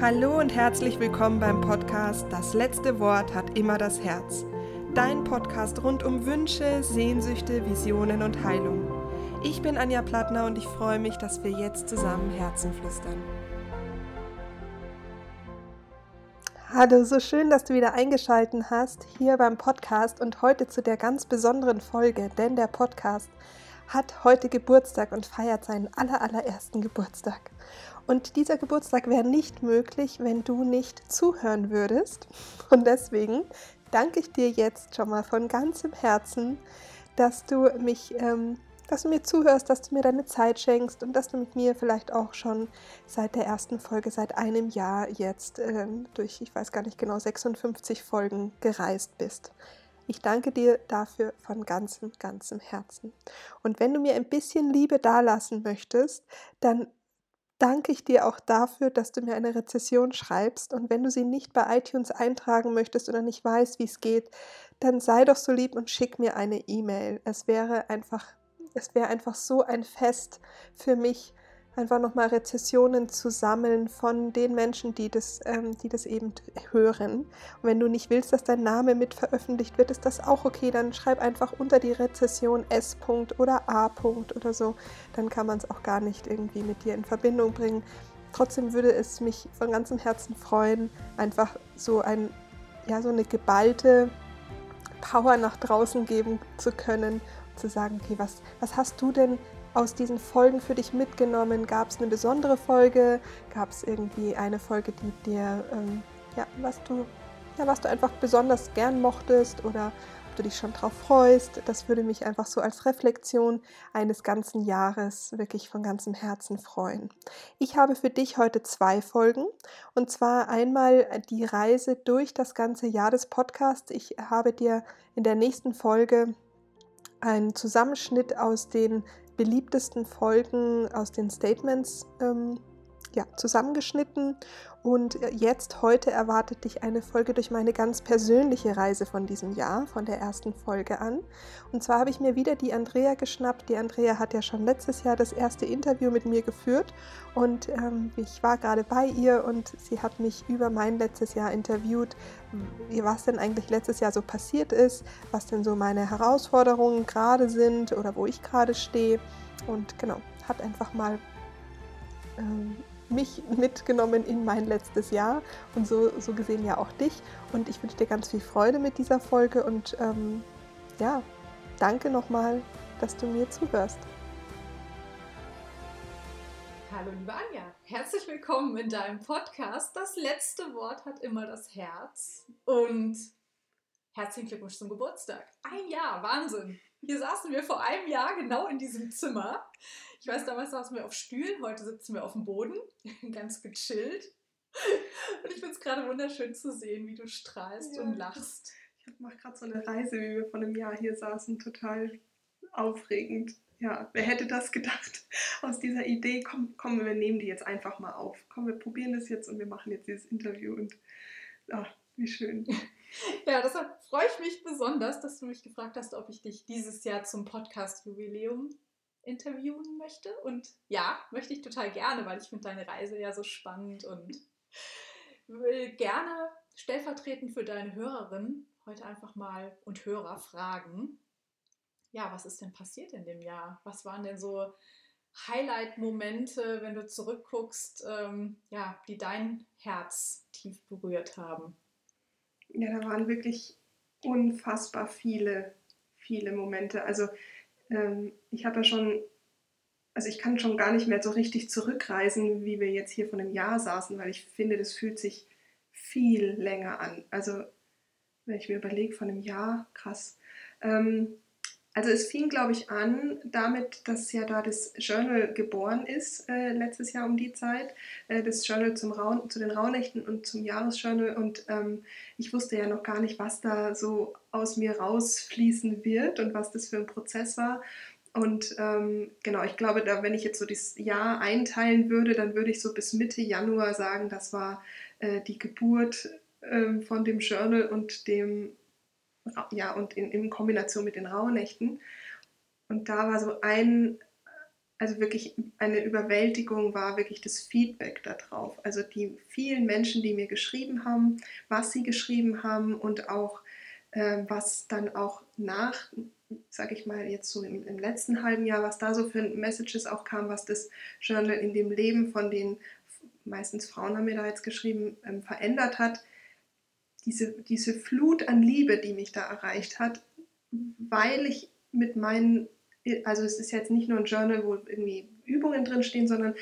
Hallo und herzlich willkommen beim Podcast Das letzte Wort hat immer das Herz. Dein Podcast rund um Wünsche, Sehnsüchte, Visionen und Heilung. Ich bin Anja Plattner und ich freue mich, dass wir jetzt zusammen Herzen flüstern. Hallo, so schön, dass du wieder eingeschaltet hast hier beim Podcast und heute zu der ganz besonderen Folge, denn der Podcast hat heute Geburtstag und feiert seinen allerallerersten Geburtstag. Und dieser Geburtstag wäre nicht möglich, wenn du nicht zuhören würdest. Und deswegen danke ich dir jetzt schon mal von ganzem Herzen, dass du mich, ähm, dass du mir zuhörst, dass du mir deine Zeit schenkst und dass du mit mir vielleicht auch schon seit der ersten Folge, seit einem Jahr jetzt ähm, durch, ich weiß gar nicht genau, 56 Folgen gereist bist. Ich danke dir dafür von ganzem, ganzem Herzen. Und wenn du mir ein bisschen Liebe dalassen möchtest, dann danke ich dir auch dafür, dass du mir eine Rezession schreibst. Und wenn du sie nicht bei iTunes eintragen möchtest oder nicht weißt, wie es geht, dann sei doch so lieb und schick mir eine E-Mail. Es wäre einfach, es wäre einfach so ein Fest für mich, einfach nochmal Rezessionen zu sammeln von den Menschen, die das, ähm, die das eben hören. Und wenn du nicht willst, dass dein Name mit veröffentlicht wird, ist das auch okay. Dann schreib einfach unter die Rezession S. oder A. oder so. Dann kann man es auch gar nicht irgendwie mit dir in Verbindung bringen. Trotzdem würde es mich von ganzem Herzen freuen, einfach so ein, ja, so eine geballte Power nach draußen geben zu können, zu sagen, okay, was, was hast du denn aus diesen Folgen für dich mitgenommen? Gab es eine besondere Folge? Gab es irgendwie eine Folge, die dir, ähm, ja, was du, ja, was du einfach besonders gern mochtest oder ob du dich schon drauf freust? Das würde mich einfach so als Reflexion eines ganzen Jahres wirklich von ganzem Herzen freuen. Ich habe für dich heute zwei Folgen und zwar einmal die Reise durch das ganze Jahr des Podcasts. Ich habe dir in der nächsten Folge einen Zusammenschnitt aus den beliebtesten Folgen aus den Statements ähm, ja, zusammengeschnitten. Und äh, jetzt, heute erwartet dich eine Folge durch meine ganz persönliche Reise von diesem Jahr, von der ersten Folge an. Und zwar habe ich mir wieder die Andrea geschnappt. Die Andrea hat ja schon letztes Jahr das erste Interview mit mir geführt. Und ähm, ich war gerade bei ihr und sie hat mich über mein letztes Jahr interviewt, was denn eigentlich letztes Jahr so passiert ist, was denn so meine Herausforderungen gerade sind oder wo ich gerade stehe. Und genau, hat einfach mal ähm, mich mitgenommen in mein letztes Jahr und so, so gesehen ja auch dich. Und ich wünsche dir ganz viel Freude mit dieser Folge und ähm, ja, danke nochmal, dass du mir zuhörst. Hallo liebe Anja, herzlich willkommen in deinem Podcast. Das letzte Wort hat immer das Herz und herzlichen Glückwunsch zum Geburtstag. Ein Jahr, Wahnsinn. Hier saßen wir vor einem Jahr genau in diesem Zimmer. Ich weiß, damals saßen wir auf Stühlen, heute sitzen wir auf dem Boden, ganz gechillt. Und ich finde es gerade wunderschön zu sehen, wie du strahlst ja. und lachst. Ich mache gerade so eine Reise, wie wir vor einem Jahr hier saßen, total aufregend. Ja, wer hätte das gedacht? Aus dieser Idee, komm, komm, wir nehmen die jetzt einfach mal auf. Komm, wir probieren das jetzt und wir machen jetzt dieses Interview und ach, wie schön. Ja, deshalb freue ich mich besonders, dass du mich gefragt hast, ob ich dich dieses Jahr zum Podcast-Jubiläum interviewen möchte. Und ja, möchte ich total gerne, weil ich finde deine Reise ja so spannend und will gerne stellvertretend für deine Hörerin heute einfach mal und Hörer fragen, ja, was ist denn passiert in dem Jahr? Was waren denn so Highlight-Momente, wenn du zurückguckst, ähm, ja, die dein Herz tief berührt haben? Ja, da waren wirklich unfassbar viele, viele Momente. Also ähm, ich habe ja schon, also ich kann schon gar nicht mehr so richtig zurückreisen, wie wir jetzt hier von einem Jahr saßen, weil ich finde, das fühlt sich viel länger an. Also wenn ich mir überlege, von einem Jahr, krass. Ähm, also es fing, glaube ich, an damit, dass ja da das Journal geboren ist, äh, letztes Jahr um die Zeit. Äh, das Journal zum Raun zu den Rauhnächten und zum Jahresjournal. Und ähm, ich wusste ja noch gar nicht, was da so aus mir rausfließen wird und was das für ein Prozess war. Und ähm, genau, ich glaube, da, wenn ich jetzt so das Jahr einteilen würde, dann würde ich so bis Mitte Januar sagen, das war äh, die Geburt ähm, von dem Journal und dem ja, und in, in Kombination mit den Rauhnächten. Und da war so ein, also wirklich eine Überwältigung war wirklich das Feedback darauf. Also die vielen Menschen, die mir geschrieben haben, was sie geschrieben haben und auch äh, was dann auch nach, sage ich mal jetzt so im, im, letzten halben Jahr, was da so für Messages auch kam, was das Journal in dem Leben von den meistens Frauen haben mir da jetzt geschrieben, ähm, verändert hat. Diese, diese Flut an Liebe, die mich da erreicht hat, weil ich mit meinen also es ist jetzt nicht nur ein Journal, wo irgendwie Übungen drinstehen, sondern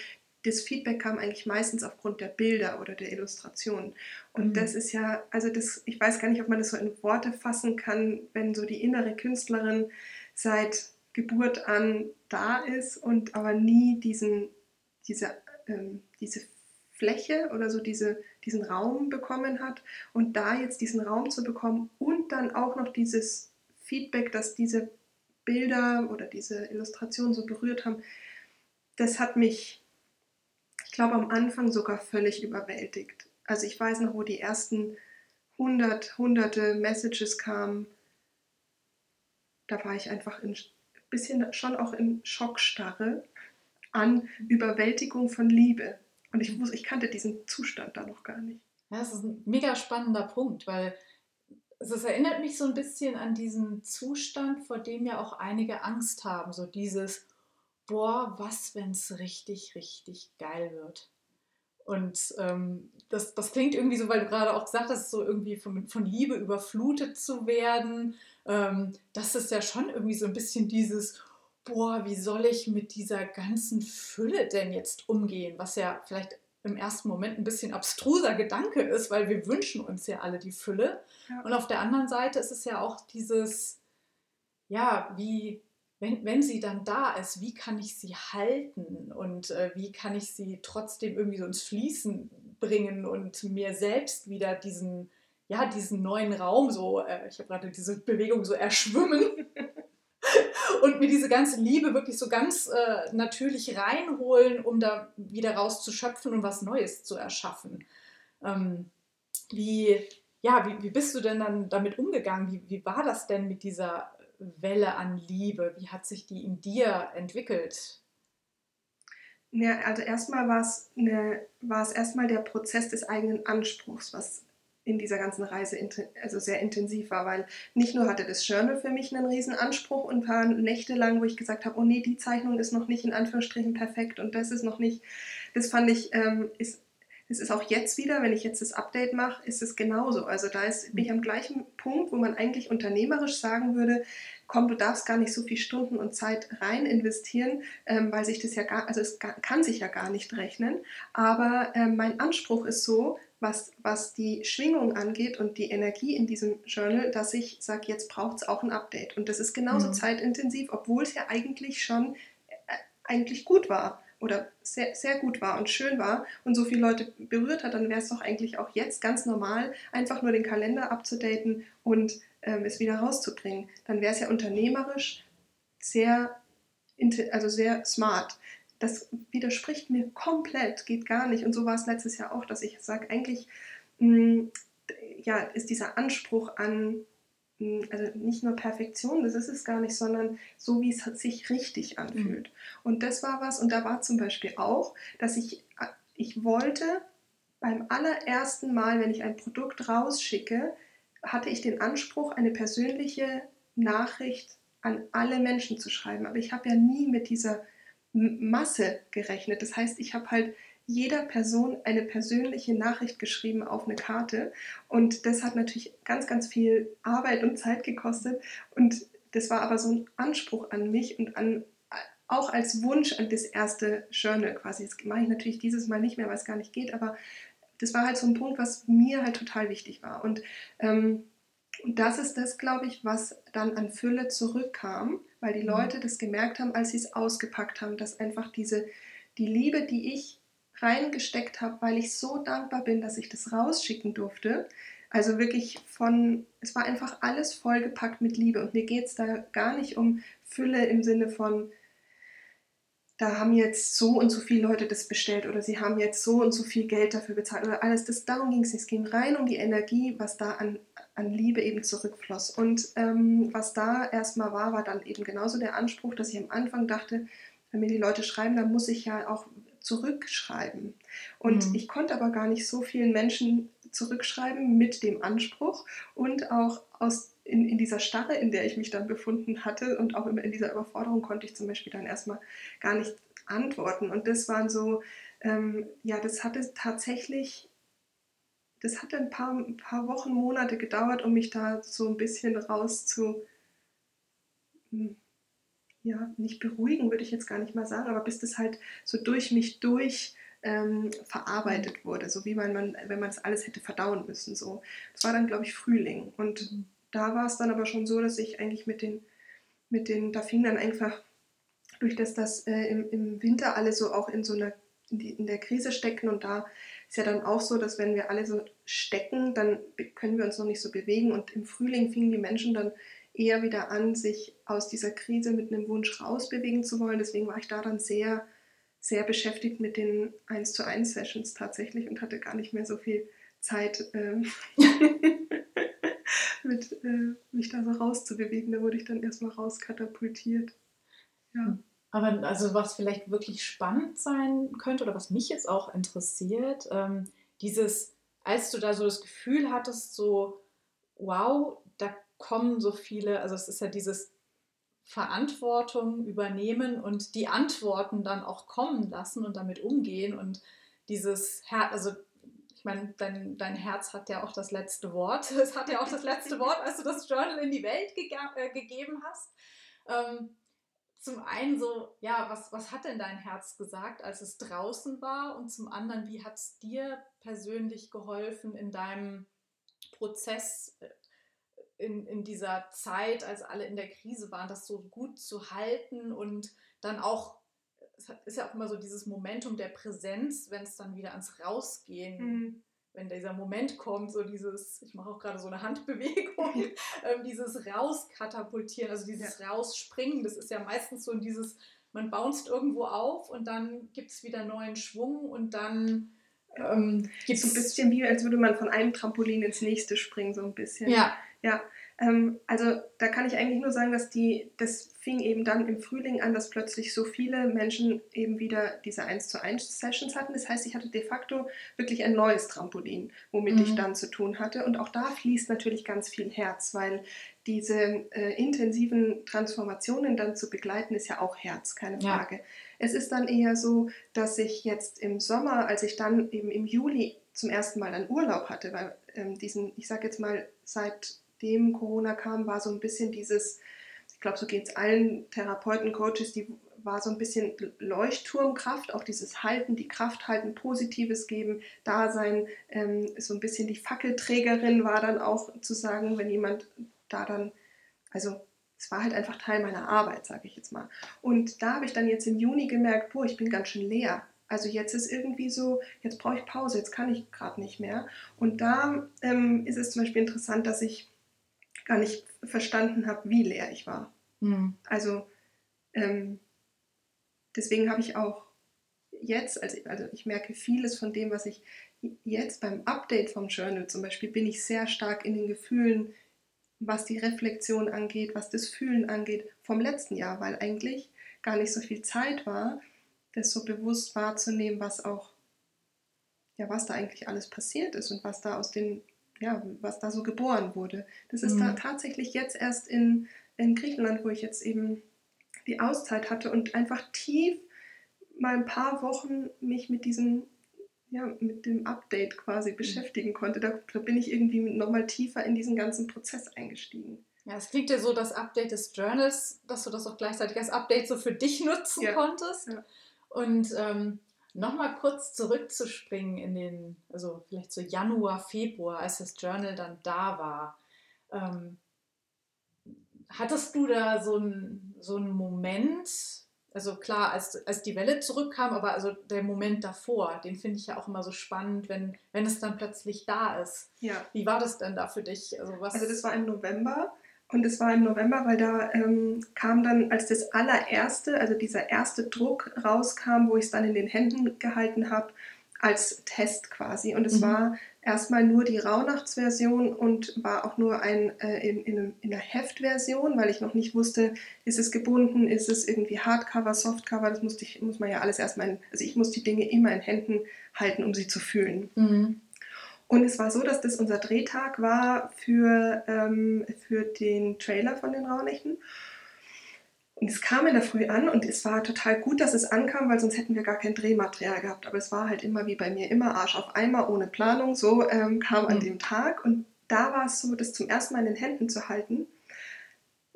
das Feedback kam eigentlich meistens aufgrund der Bilder oder der Illustrationen. Und mhm. das ist ja, also das, ich weiß gar nicht, ob man das so in Worte fassen kann, wenn so die innere Künstlerin seit Geburt an da ist und aber nie diesen, diese, ähm, diese Fläche oder so diese, diesen Raum bekommen hat. Und da jetzt diesen Raum zu bekommen und dann auch noch dieses Feedback, dass diese Bilder oder diese Illustrationen so berührt haben, das hat mich, ich glaube, am Anfang sogar völlig überwältigt. Also ich weiß noch, wo die ersten hundert, hunderte Messages kamen, da war ich einfach ein bisschen schon auch in Schockstarre an Überwältigung von Liebe. Und ich, wusste, ich kannte diesen Zustand da noch gar nicht. Ja, das ist ein mega spannender Punkt, weil es erinnert mich so ein bisschen an diesen Zustand, vor dem ja auch einige Angst haben. So dieses, boah, was, wenn es richtig, richtig geil wird. Und ähm, das, das klingt irgendwie so, weil du gerade auch gesagt hast, so irgendwie von, von Liebe überflutet zu werden. Ähm, das ist ja schon irgendwie so ein bisschen dieses, boah, wie soll ich mit dieser ganzen Fülle denn jetzt umgehen? Was ja vielleicht im ersten Moment ein bisschen abstruser Gedanke ist, weil wir wünschen uns ja alle die Fülle. Ja. Und auf der anderen Seite ist es ja auch dieses, ja, wie, wenn, wenn sie dann da ist, wie kann ich sie halten und äh, wie kann ich sie trotzdem irgendwie so ins Fließen bringen und mir selbst wieder diesen, ja, diesen neuen Raum so, äh, ich habe gerade diese Bewegung so erschwimmen. mir diese ganze Liebe wirklich so ganz äh, natürlich reinholen, um da wieder rauszuschöpfen und was Neues zu erschaffen. Ähm, wie, ja, wie, wie bist du denn dann damit umgegangen? Wie, wie war das denn mit dieser Welle an Liebe? Wie hat sich die in dir entwickelt? Ja, also erstmal war es, eine, war es erstmal der Prozess des eigenen Anspruchs, was in dieser ganzen Reise also sehr intensiv war, weil nicht nur hatte das Journal für mich einen riesen Anspruch und war Nächte lang, wo ich gesagt habe, oh nee, die Zeichnung ist noch nicht in Anführungsstrichen perfekt und das ist noch nicht, das fand ich, ähm, ist, es ist auch jetzt wieder, wenn ich jetzt das Update mache, ist es genauso. Also da ist, bin ich am gleichen Punkt, wo man eigentlich unternehmerisch sagen würde, komm, du darfst gar nicht so viel Stunden und Zeit rein investieren, ähm, weil sich das ja gar, also es kann sich ja gar nicht rechnen. Aber ähm, mein Anspruch ist so, was, was die Schwingung angeht und die Energie in diesem Journal, dass ich sage, jetzt braucht es auch ein Update. Und das ist genauso mhm. zeitintensiv, obwohl es ja eigentlich schon äh, eigentlich gut war oder sehr, sehr gut war und schön war und so viele Leute berührt hat, dann wäre es doch eigentlich auch jetzt ganz normal, einfach nur den Kalender abzudaten und ähm, es wieder rauszubringen. Dann wäre es ja unternehmerisch sehr, also sehr smart das widerspricht mir komplett, geht gar nicht. Und so war es letztes Jahr auch, dass ich sage, eigentlich mh, mm, ja, ist dieser Anspruch an, mh, mm, also nicht nur Perfektion, das ist es gar nicht, sondern so, wie es sich richtig anfühlt. Mhm. Und das war was, und da war zum Beispiel auch, dass ich, ich wollte beim allerersten Mal, wenn ich ein Produkt rausschicke, hatte ich den Anspruch, eine persönliche Nachricht an alle Menschen zu schreiben. Aber ich habe ja nie mit dieser Masse gerechnet. Das heißt, ich habe halt jeder Person eine persönliche Nachricht geschrieben auf eine Karte und das hat natürlich ganz, ganz viel Arbeit und Zeit gekostet und das war aber so ein Anspruch an mich und an auch als Wunsch an das erste Journal quasi. Das mache ich natürlich dieses Mal nicht mehr, weil es gar nicht geht, aber das war halt so ein Punkt, was mir halt total wichtig war. Und ähm, das ist das, glaube ich, was dann an Fülle zurückkam weil die mhm. Leute das gemerkt haben, als sie es ausgepackt haben, dass einfach diese, die Liebe, die ich reingesteckt habe, weil ich so dankbar bin, dass ich das rausschicken durfte. Also wirklich von, es war einfach alles vollgepackt mit Liebe und mir geht es da gar nicht um Fülle im Sinne von, da haben jetzt so und so viele Leute das bestellt oder sie haben jetzt so und so viel Geld dafür bezahlt oder alles. Das, darum ging es nicht. Es ging rein um die Energie, was da an, an Liebe eben zurückfloss. Und ähm, was da erstmal war, war dann eben genauso der Anspruch, dass ich am Anfang dachte, wenn mir die Leute schreiben, dann muss ich ja auch zurückschreiben. Und mhm. ich konnte aber gar nicht so vielen Menschen zurückschreiben mit dem Anspruch und auch aus in, in dieser Starre, in der ich mich dann befunden hatte und auch in dieser Überforderung konnte ich zum Beispiel dann erstmal gar nicht antworten. Und das waren so, ähm, ja, das hatte tatsächlich, das hatte ein paar, ein paar Wochen, Monate gedauert, um mich da so ein bisschen raus zu, hm, ja, nicht beruhigen, würde ich jetzt gar nicht mal sagen, aber bis das halt so durch mich durch ähm, verarbeitet wurde, so wie man, man wenn man das alles hätte verdauen müssen. So. Das war dann, glaube ich, Frühling. Und mhm. da war es dann aber schon so, dass ich eigentlich mit den, mit den, da fing dann einfach, durch das das äh, im, im Winter alle so auch in so einer, in, die, in der Krise stecken und da ist ja dann auch so, dass wenn wir alle so stecken, dann können wir uns noch nicht so bewegen und im Frühling fingen die Menschen dann eher wieder an, sich aus dieser Krise mit einem Wunsch rausbewegen zu wollen. Deswegen war ich da dann sehr, sehr beschäftigt mit den 1 zu 1 Sessions tatsächlich und hatte gar nicht mehr so viel Zeit, ähm, mit, äh, mich da so rauszubewegen. Da wurde ich dann erstmal rauskatapultiert. Ja. Aber also was vielleicht wirklich spannend sein könnte oder was mich jetzt auch interessiert, ähm, dieses, als du da so das Gefühl hattest, so, wow, da kommen so viele, also es ist ja dieses Verantwortung übernehmen und die Antworten dann auch kommen lassen und damit umgehen und dieses Herz, also ich meine, dein, dein Herz hat ja auch das letzte Wort. Es hat ja auch das letzte Wort, als du das Journal in die Welt äh, gegeben hast. Ähm, zum einen so, ja, was, was hat denn dein Herz gesagt, als es draußen war? Und zum anderen, wie hat es dir persönlich geholfen in deinem Prozess, äh, in, in dieser Zeit, als alle in der Krise waren, das so gut zu halten und dann auch, es ist ja auch immer so dieses Momentum der Präsenz, wenn es dann wieder ans Rausgehen, mhm. Wenn dieser Moment kommt, so dieses, ich mache auch gerade so eine Handbewegung, ähm, dieses Rauskatapultieren, also dieses ja. Rausspringen, das ist ja meistens so dieses, man bounced irgendwo auf und dann gibt es wieder neuen Schwung und dann ähm, gibt es. So ein bisschen wie, als würde man von einem Trampolin ins nächste springen, so ein bisschen. Ja, ja, ähm, also da kann ich eigentlich nur sagen, dass die, das fing eben dann im Frühling an, dass plötzlich so viele Menschen eben wieder diese 1 zu 1 Sessions hatten. Das heißt, ich hatte de facto wirklich ein neues Trampolin, womit mhm. ich dann zu tun hatte. Und auch da fließt natürlich ganz viel Herz, weil diese äh, intensiven Transformationen dann zu begleiten, ist ja auch Herz, keine Frage. Ja. Es ist dann eher so, dass ich jetzt im Sommer, als ich dann eben im Juli zum ersten Mal einen Urlaub hatte, weil ähm, diesen, ich sage jetzt mal, seit nachdem Corona kam, war so ein bisschen dieses, ich glaube, so geht es allen Therapeuten, Coaches, die war so ein bisschen Leuchtturmkraft, auch dieses Halten, die Kraft halten, Positives geben, Dasein, ähm, so ein bisschen die Fackelträgerin war dann auch zu sagen, wenn jemand da dann, also es war halt einfach Teil meiner Arbeit, sage ich jetzt mal. Und da habe ich dann jetzt im Juni gemerkt, boah, ich bin ganz schön leer. Also jetzt ist irgendwie so, jetzt brauche ich Pause, jetzt kann ich gerade nicht mehr. Und da ähm, ist es zum Beispiel interessant, dass ich gar nicht verstanden habe, wie leer ich war. Mhm. Also ähm, deswegen habe ich auch jetzt, also, also ich merke vieles von dem, was ich jetzt beim Update vom Journal zum Beispiel, bin ich sehr stark in den Gefühlen, was die Reflexion angeht, was das Fühlen angeht, vom letzten Jahr, weil eigentlich gar nicht so viel Zeit war, das so bewusst wahrzunehmen, was auch, ja, was da eigentlich alles passiert ist und was da aus den ja, was da so geboren wurde. Das ist mhm. da tatsächlich jetzt erst in, in Griechenland, wo ich jetzt eben die Auszeit hatte und einfach tief mal ein paar Wochen mich mit diesem, ja, mit dem Update quasi mhm. beschäftigen konnte. Da, da bin ich irgendwie nochmal tiefer in diesen ganzen Prozess eingestiegen. Ja, es klingt ja so, das Update des Journals, dass du das auch gleichzeitig als Update so für dich nutzen ja. konntest. Ja. Und ähm, Nochmal kurz zurückzuspringen in den, also vielleicht so Januar, Februar, als das Journal dann da war. Ähm, hattest du da so einen so einen Moment, also klar, als, als die Welle zurückkam, aber also der Moment davor, den finde ich ja auch immer so spannend, wenn, wenn es dann plötzlich da ist. Ja. Wie war das denn da für dich? Also, was also das war im November und es war im November, weil da ähm, kam dann, als das allererste, also dieser erste Druck rauskam, wo ich es dann in den Händen gehalten habe, als Test quasi. Und es mhm. war erstmal nur die Rauhnachtsversion und war auch nur ein, äh, in, in, in einer Heftversion, weil ich noch nicht wusste, ist es gebunden, ist es irgendwie Hardcover, Softcover, das musste ich, muss man ja alles erstmal, in, also ich muss die Dinge immer in Händen halten, um sie zu fühlen. Mhm. Und es war so, dass das unser Drehtag war für, ähm, für den Trailer von den Rauhnächten. Und es kam in der Früh an und es war total gut, dass es ankam, weil sonst hätten wir gar kein Drehmaterial gehabt. Aber es war halt immer wie bei mir, immer Arsch auf Eimer, ohne Planung. So ähm, kam an mhm. dem Tag und da war es so, das zum ersten Mal in den Händen zu halten,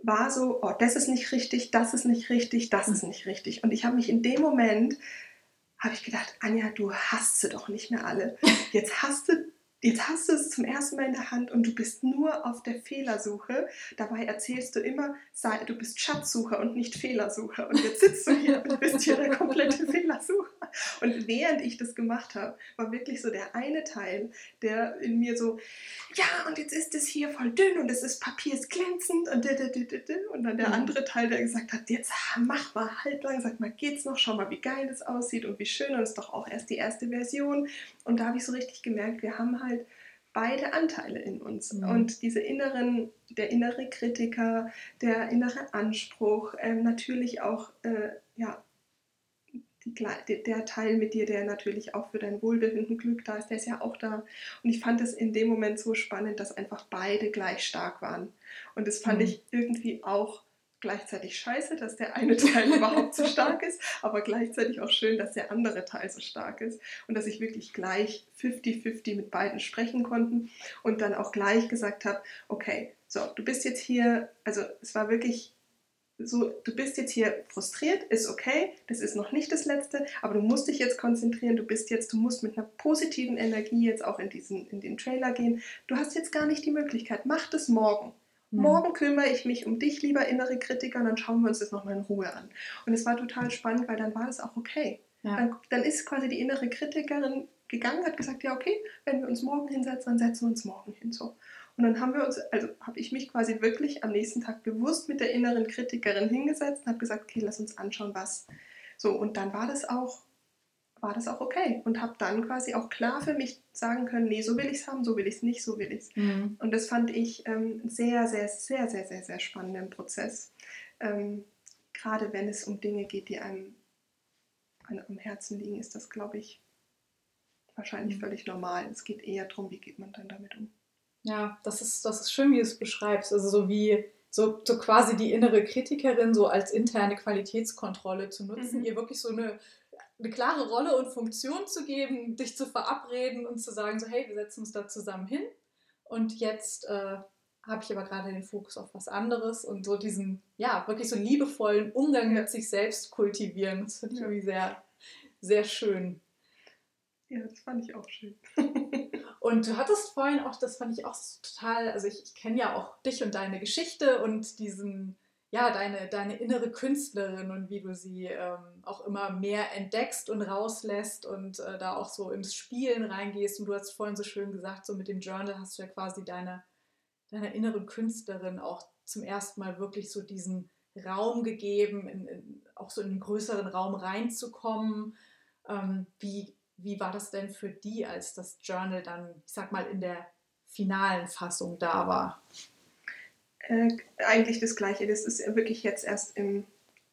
war so, oh, das ist nicht richtig, das ist nicht richtig, das ist nicht richtig. Und ich habe mich in dem Moment, habe ich gedacht, Anja, du hast sie doch nicht mehr alle. Jetzt hast du Jetzt hast du es zum ersten Mal in der Hand und du bist nur auf der Fehlersuche. Dabei erzählst du immer, du bist Schatzsucher und nicht Fehlersucher. Und jetzt sitzt du hier und bist hier der komplette Fehlersucher. Und während ich das gemacht habe, war wirklich so der eine Teil, der in mir so, ja, und jetzt ist es hier voll dünn und es ist Papier ist glänzend und und dann der mhm. andere Teil, der gesagt hat, jetzt mach mal halt lang, sag mal, geht's noch, schau mal, wie geil das aussieht und wie schön und es ist doch auch erst die erste Version. Und da habe ich so richtig gemerkt, wir haben halt beide Anteile in uns. Mhm. Und diese inneren, der innere Kritiker, der innere Anspruch, äh, natürlich auch, äh, ja, die, der Teil mit dir, der natürlich auch für dein Wohlbefinden, Glück da ist, der ist ja auch da. Und ich fand es in dem Moment so spannend, dass einfach beide gleich stark waren. Und das fand mhm. ich irgendwie auch gleichzeitig scheiße, dass der eine Teil überhaupt so stark ist, aber gleichzeitig auch schön, dass der andere Teil so stark ist und dass ich wirklich gleich 50-50 mit beiden sprechen konnten und dann auch gleich gesagt habe, okay, so, du bist jetzt hier, also es war wirklich so, du bist jetzt hier frustriert, ist okay, das ist noch nicht das Letzte, aber du musst dich jetzt konzentrieren, du bist jetzt, du musst mit einer positiven Energie jetzt auch in diesen, in den Trailer gehen. Du hast jetzt gar nicht die Möglichkeit, mach das morgen. Morgen kümmere ich mich um dich, lieber innere Kritiker, und dann schauen wir uns das nochmal in Ruhe an. Und es war total spannend, weil dann war das auch okay. Ja. Dann, dann ist quasi die innere Kritikerin gegangen, hat gesagt, ja okay, wenn wir uns morgen hinsetzen, dann setzen wir uns morgen hin. So. Und dann haben wir uns, also habe ich mich quasi wirklich am nächsten Tag bewusst mit der inneren Kritikerin hingesetzt und habe gesagt, okay, lass uns anschauen, was. So, und dann war das auch, war das auch okay. Und habe dann quasi auch klar für mich sagen können, nee, so will ich es haben, so will ich es nicht, so will ich es. Mhm. Und das fand ich ähm, sehr, sehr, sehr, sehr, sehr, sehr spannenden Prozess. Ähm, Gerade wenn es um Dinge geht, die einem, einem am Herzen liegen, ist das, glaube ich, wahrscheinlich mhm. völlig normal. Es geht eher darum, wie geht man dann damit um. Ja, das ist, das ist schön, wie du es beschreibst. Also so wie so, so quasi die innere Kritikerin so als interne Qualitätskontrolle zu nutzen, mhm. ihr wirklich so eine, eine klare Rolle und Funktion zu geben, dich zu verabreden und zu sagen, so hey, wir setzen uns da zusammen hin und jetzt äh, habe ich aber gerade den Fokus auf was anderes und so diesen, ja, wirklich so liebevollen Umgang mit sich selbst kultivieren. Das finde ich ja. irgendwie sehr, sehr schön. Ja, das fand ich auch schön. Und du hattest vorhin auch, das fand ich auch total, also ich, ich kenne ja auch dich und deine Geschichte und diesen, ja, deine, deine innere Künstlerin und wie du sie ähm, auch immer mehr entdeckst und rauslässt und äh, da auch so ins Spielen reingehst. Und du hast vorhin so schön gesagt, so mit dem Journal hast du ja quasi deine, deiner inneren Künstlerin auch zum ersten Mal wirklich so diesen Raum gegeben, in, in, auch so in einen größeren Raum reinzukommen. Ähm, wie, wie war das denn für die, als das Journal dann, ich sag mal, in der finalen Fassung da war? Äh, eigentlich das Gleiche. Das ist wirklich jetzt erst im,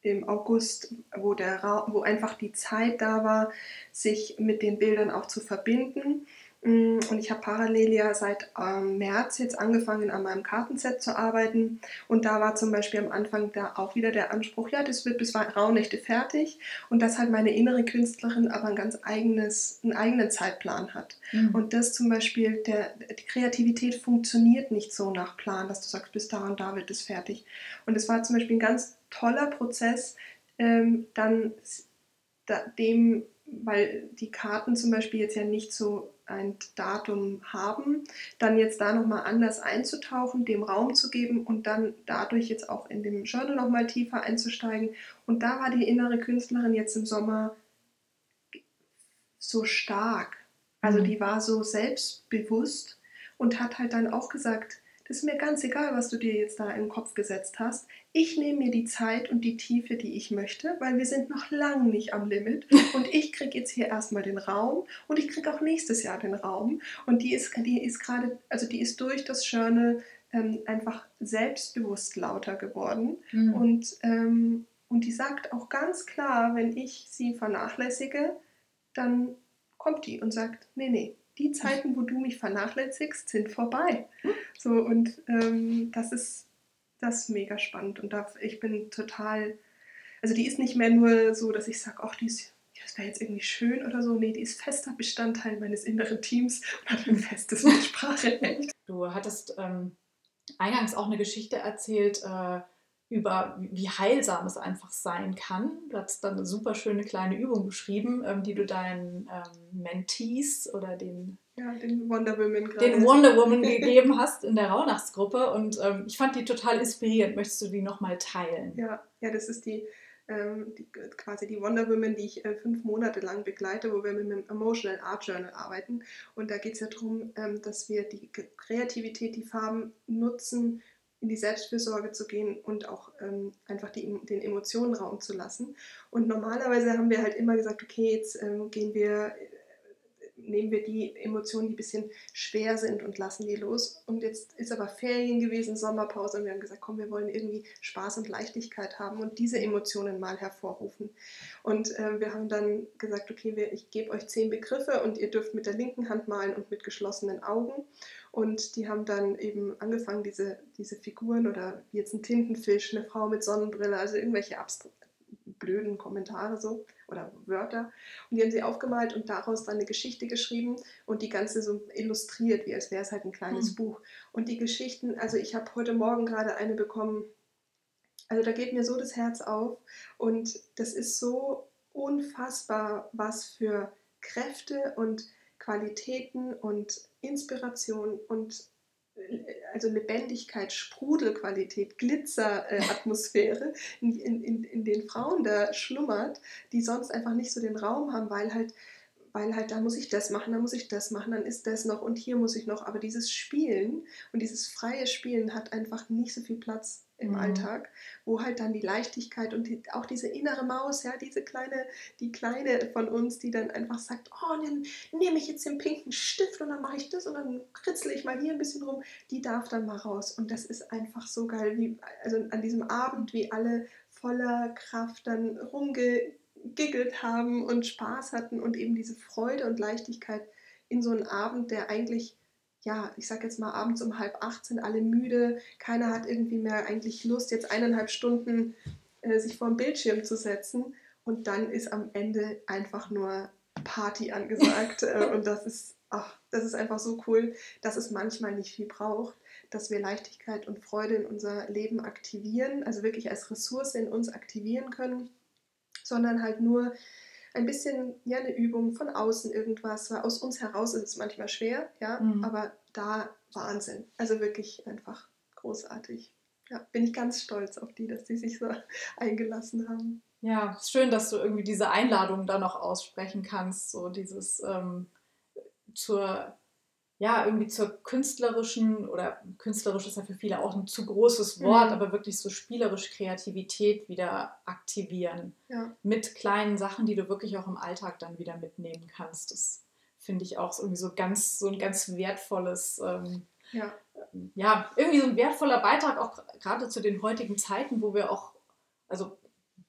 im August, wo, der wo einfach die Zeit da war, sich mit den Bildern auch zu verbinden. Mm, und ich habe parallel ja seit ähm, März jetzt angefangen, an meinem Kartenset zu arbeiten. Und da war zum Beispiel am Anfang da auch wieder der Anspruch, ja, das wird bis Rauhnächte fertig. Und dass halt meine innere Künstlerin aber ein ganz eigenes, einen eigenen Zeitplan hat. Mhm. Und das zum Beispiel, der, die Kreativität funktioniert nicht so nach Plan, dass du sagst, bis da und da wird es fertig. Und es war zum Beispiel ein ganz toller Prozess, ähm, dann dem, weil die Karten zum Beispiel jetzt ja nicht so ein Datum haben, dann jetzt da nochmal anders einzutauchen, dem Raum zu geben und dann dadurch jetzt auch in dem Journal nochmal tiefer einzusteigen. Und da war die innere Künstlerin jetzt im Sommer so stark. Also mhm. die war so selbstbewusst und hat halt dann auch gesagt, das ist mir ganz egal, was du dir jetzt da in den Kopf gesetzt hast. Ich nehme mir die Zeit und die Tiefe, die ich möchte, weil wir sind noch lange nicht am Limit. Und ich kriege jetzt hier erstmal den Raum und ich kriege auch nächstes Jahr den Raum. Und die ist, die ist gerade, also die ist durch das Journal ähm, einfach selbstbewusst lauter geworden. Mhm. Und, ähm, und die sagt auch ganz klar, wenn ich sie vernachlässige, dann kommt die und sagt, nee, nee, die Zeiten, wo du mich vernachlässigst, sind vorbei. So, und ähm, das ist das ist mega spannend. Und da, ich bin total, also die ist nicht mehr nur so, dass ich sage, ach, die ist, das wäre jetzt irgendwie schön oder so. Nee, die ist fester Bestandteil meines inneren Teams und hat ein festes Mitspracherecht. Du hattest ähm, eingangs auch eine Geschichte erzählt, äh, über wie heilsam es einfach sein kann. Du hast dann eine super schöne kleine Übung beschrieben, ähm, die du deinen ähm, Mentees oder den, ja, den Wonder Woman den Wonder Woman gegeben hast in der Rauhnachtsgruppe und ähm, ich fand die total inspirierend. Möchtest du die nochmal teilen? Ja, ja, das ist die, ähm, die, quasi die Wonder Woman, die ich äh, fünf Monate lang begleite, wo wir mit dem Emotional Art Journal arbeiten. Und da geht es ja darum, ähm, dass wir die Kreativität, die Farben nutzen, in die Selbstfürsorge zu gehen und auch ähm, einfach die, den Emotionen Raum zu lassen. Und normalerweise haben wir halt immer gesagt, okay, jetzt ähm, gehen wir nehmen wir die Emotionen, die ein bisschen schwer sind und lassen die los. Und jetzt ist aber Ferien gewesen, Sommerpause und wir haben gesagt, komm, wir wollen irgendwie Spaß und Leichtigkeit haben und diese Emotionen mal hervorrufen. Und äh, wir haben dann gesagt, okay, wir, ich gebe euch zehn Begriffe und ihr dürft mit der linken Hand malen und mit geschlossenen Augen. Und die haben dann eben angefangen, diese, diese Figuren oder wie jetzt ein Tintenfisch, eine Frau mit Sonnenbrille, also irgendwelche abstrakten blöden Kommentare so oder Wörter. Und die haben sie aufgemalt und daraus dann eine Geschichte geschrieben und die ganze so illustriert, wie als wäre es halt ein kleines mhm. Buch. Und die Geschichten, also ich habe heute Morgen gerade eine bekommen, also da geht mir so das Herz auf und das ist so unfassbar, was für Kräfte und Qualitäten und Inspiration und also Lebendigkeit, Sprudelqualität, Glitzeratmosphäre äh, in, in, in den Frauen da schlummert, die sonst einfach nicht so den Raum haben, weil halt, weil halt da muss ich das machen, da muss ich das machen, dann ist das noch und hier muss ich noch. Aber dieses Spielen und dieses freie Spielen hat einfach nicht so viel Platz im mhm. Alltag, wo halt dann die Leichtigkeit und die, auch diese innere Maus, ja, diese kleine, die kleine von uns, die dann einfach sagt, oh, dann nehme ich jetzt den pinken Stift und dann mache ich das und dann kritzle ich mal hier ein bisschen rum, die darf dann mal raus. Und das ist einfach so geil, wie, also an diesem Abend, wie alle voller Kraft dann rumgegiggelt haben und Spaß hatten und eben diese Freude und Leichtigkeit in so einen Abend, der eigentlich ja, ich sag jetzt mal, abends um halb acht sind alle müde, keiner hat irgendwie mehr eigentlich Lust, jetzt eineinhalb Stunden äh, sich vor den Bildschirm zu setzen. Und dann ist am Ende einfach nur Party angesagt äh, und das ist, ach, das ist einfach so cool, dass es manchmal nicht viel braucht, dass wir Leichtigkeit und Freude in unser Leben aktivieren, also wirklich als Ressource in uns aktivieren können, sondern halt nur ein bisschen ja, eine Übung von außen irgendwas, weil aus uns heraus ist es manchmal schwer, ja, mhm. aber da Wahnsinn. Also wirklich einfach großartig. Ja, bin ich ganz stolz auf die, dass die sich so eingelassen haben. Ja, ist schön, dass du irgendwie diese Einladung da noch aussprechen kannst, so dieses ähm, zur ja, irgendwie zur künstlerischen, oder künstlerisch ist ja für viele auch ein zu großes Wort, mhm. aber wirklich so spielerisch Kreativität wieder aktivieren. Ja. Mit kleinen Sachen, die du wirklich auch im Alltag dann wieder mitnehmen kannst. Das finde ich auch irgendwie so ganz, so ein ganz wertvolles, ähm, ja. ja, irgendwie so ein wertvoller Beitrag, auch gerade zu den heutigen Zeiten, wo wir auch, also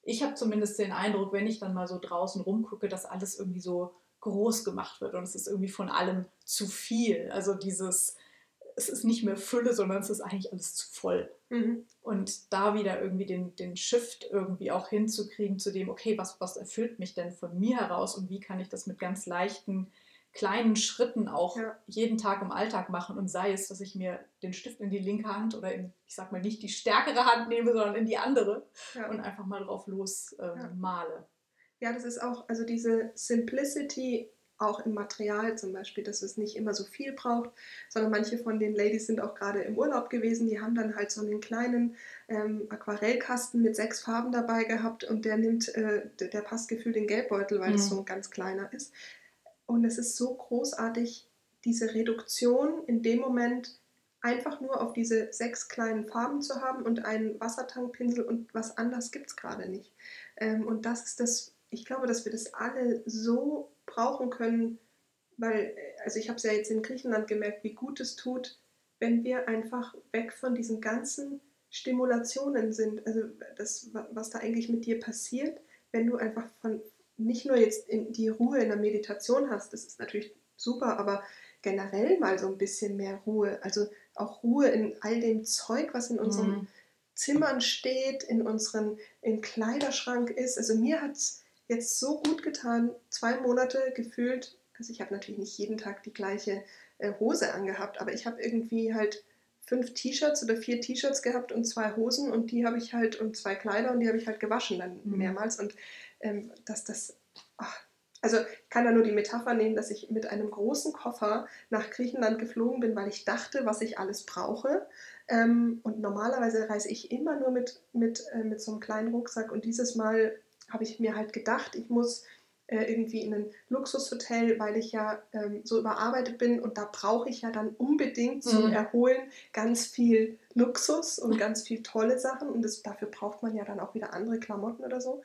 ich habe zumindest den Eindruck, wenn ich dann mal so draußen rumgucke, dass alles irgendwie so groß gemacht wird und es ist irgendwie von allem zu viel. Also dieses, es ist nicht mehr Fülle, sondern es ist eigentlich alles zu voll. Mhm. Und da wieder irgendwie den, den Shift irgendwie auch hinzukriegen zu dem, okay, was, was erfüllt mich denn von mir heraus und wie kann ich das mit ganz leichten, kleinen Schritten auch ja. jeden Tag im Alltag machen und sei es, dass ich mir den Stift in die linke Hand oder in, ich sag mal, nicht die stärkere Hand nehme, sondern in die andere ja. und einfach mal drauf los ähm, ja. male. Ja, das ist auch, also diese Simplicity auch im Material zum Beispiel, dass es nicht immer so viel braucht, sondern manche von den Ladies sind auch gerade im Urlaub gewesen, die haben dann halt so einen kleinen ähm, Aquarellkasten mit sechs Farben dabei gehabt und der nimmt, äh, der passt gefühlt in den Geldbeutel, weil es mhm. so ein ganz kleiner ist. Und es ist so großartig, diese Reduktion in dem Moment einfach nur auf diese sechs kleinen Farben zu haben und einen Wassertankpinsel und was anderes gibt es gerade nicht. Ähm, und das ist das, ich glaube, dass wir das alle so brauchen können, weil, also ich habe es ja jetzt in Griechenland gemerkt, wie gut es tut, wenn wir einfach weg von diesen ganzen Stimulationen sind. Also das, was da eigentlich mit dir passiert, wenn du einfach von nicht nur jetzt in die Ruhe in der Meditation hast, das ist natürlich super, aber generell mal so ein bisschen mehr Ruhe. Also auch Ruhe in all dem Zeug, was in unseren mhm. Zimmern steht, in unseren Kleiderschrank ist. Also mir hat es jetzt so gut getan, zwei Monate gefühlt. Also ich habe natürlich nicht jeden Tag die gleiche äh, Hose angehabt, aber ich habe irgendwie halt fünf T-Shirts oder vier T-Shirts gehabt und zwei Hosen und die habe ich halt und zwei Kleider und die habe ich halt gewaschen dann mhm. mehrmals und ähm, dass das ach, also ich kann da nur die Metapher nehmen, dass ich mit einem großen Koffer nach Griechenland geflogen bin, weil ich dachte, was ich alles brauche. Ähm, und normalerweise reise ich immer nur mit, mit, äh, mit so einem kleinen Rucksack. Und dieses Mal habe ich mir halt gedacht, ich muss äh, irgendwie in ein Luxushotel, weil ich ja ähm, so überarbeitet bin. Und da brauche ich ja dann unbedingt zum mhm. Erholen ganz viel Luxus und ganz viel tolle Sachen. Und das, dafür braucht man ja dann auch wieder andere Klamotten oder so.